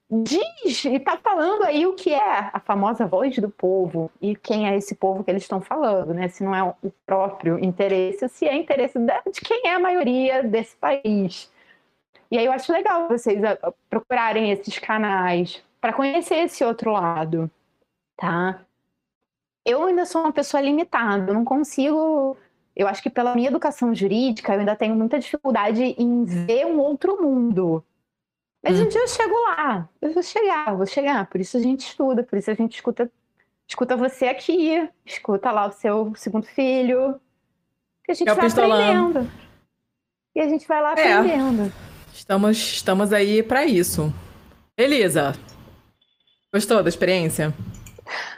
diz e está falando aí o que é a famosa voz do povo e quem é esse povo que eles estão falando, né? Se não é o próprio interesse, se é interesse de quem é a maioria desse país. E aí eu acho legal vocês ah, procurarem esses canais para conhecer esse outro lado, tá? Eu ainda sou uma pessoa limitada, não consigo. Eu acho que pela minha educação jurídica, eu ainda tenho muita dificuldade em ver um outro mundo. Mas hum. um dia eu chego lá, eu vou chegar, eu vou chegar. Por isso a gente estuda, por isso a gente escuta, escuta você aqui, escuta lá o seu segundo filho. Que a gente é vai aprendendo. E a gente vai lá é. aprendendo. Estamos, estamos aí para isso. Elisa, gostou da experiência?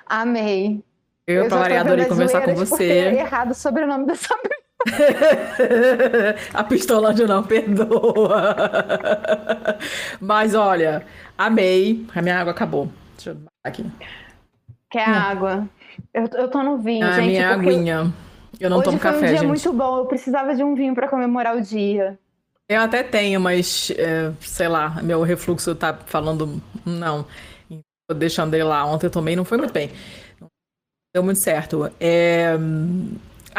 Amei. Eu, eu para adorei conversar com você. errado sobre o nome da Sabrina. [LAUGHS] a pistolândia não perdoa. Mas olha, amei. A minha água acabou. Deixa eu aqui. Quer hum. água? Eu, eu tô no vinho, a gente. minha aguinha. Eu não Hoje tomo foi café, um dia gente. muito bom. Eu precisava de um vinho para comemorar o dia. Eu até tenho, mas é, sei lá, meu refluxo tá falando não. Tô deixando ele lá. Ontem eu tomei, não foi muito bem. Deu muito certo. É,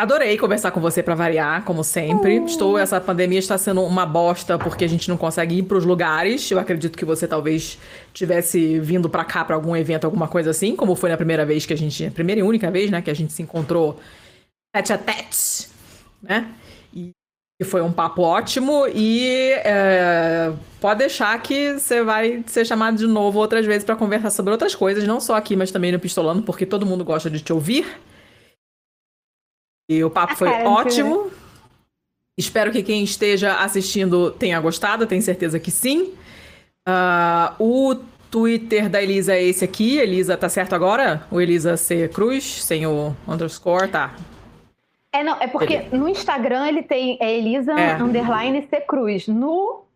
Adorei conversar com você para variar, como sempre. Oh. Estou, essa pandemia está sendo uma bosta porque a gente não consegue ir para os lugares. Eu acredito que você talvez tivesse vindo para cá para algum evento, alguma coisa assim, como foi na primeira vez que a gente, primeira e única vez, né, que a gente se encontrou tete a tete, né? E foi um papo ótimo e é, pode deixar que você vai ser chamado de novo outras vezes para conversar sobre outras coisas, não só aqui, mas também no Pistolando, porque todo mundo gosta de te ouvir. E o papo foi ótimo. Espero que quem esteja assistindo tenha gostado, tenho certeza que sim. Uh, o Twitter da Elisa é esse aqui. Elisa, tá certo agora? O Elisa C. Cruz, sem o underscore, tá. É, não, é porque no Instagram ele tem é Elisa é. underline C. Cruz. No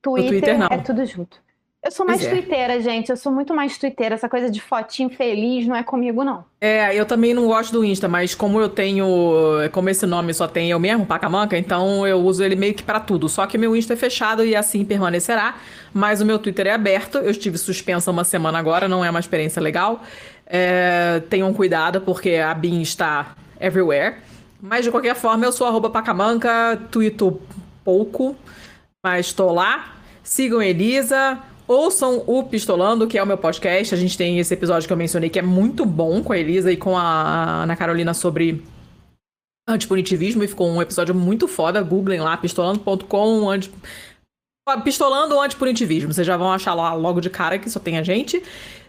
Twitter, Twitter é tudo junto. Eu sou mais é. gente. Eu sou muito mais twitteira. Essa coisa de fotinho feliz não é comigo, não. É, eu também não gosto do Insta, mas como eu tenho. Como esse nome só tem eu mesmo, Pacamanca, então eu uso ele meio que para tudo. Só que meu Insta é fechado e assim permanecerá. Mas o meu Twitter é aberto. Eu estive suspensa uma semana agora, não é uma experiência legal. É, tenham cuidado, porque a BIM está everywhere. Mas de qualquer forma, eu sou arroba Pacamanca, twito pouco, mas estou lá. Sigam Elisa. Ouçam o Pistolando, que é o meu podcast. A gente tem esse episódio que eu mencionei que é muito bom com a Elisa e com a Ana Carolina sobre antipunitivismo. E ficou um episódio muito foda. Googlem lá, pistolando.com, anti... Pistolando antipunitivismo. Vocês já vão achar lá logo de cara que só tem a gente.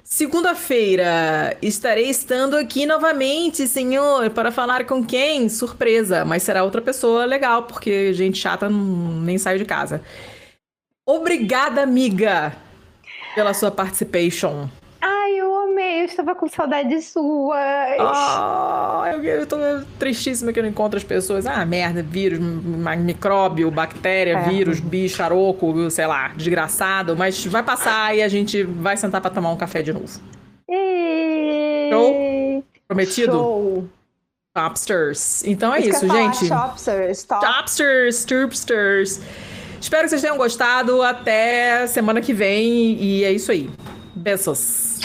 Segunda-feira estarei estando aqui novamente, senhor, para falar com quem? Surpresa, mas será outra pessoa legal, porque gente chata nem saiu de casa. Obrigada, amiga, pela sua participation. Ai, eu amei, eu estava com saudade sua. Ah, eu, eu tô tristíssima que eu não encontro as pessoas. Ah, merda, vírus, micróbio, bactéria, é. vírus, bicho, aroco, sei lá, desgraçado. Mas vai passar e a gente vai sentar para tomar um café de novo. E... Show? Prometido? Show. Topsters. Então é isso, gente. Topsters, top. Topsters, Turpsters. Espero que vocês tenham gostado. Até semana que vem. E é isso aí. Beijos.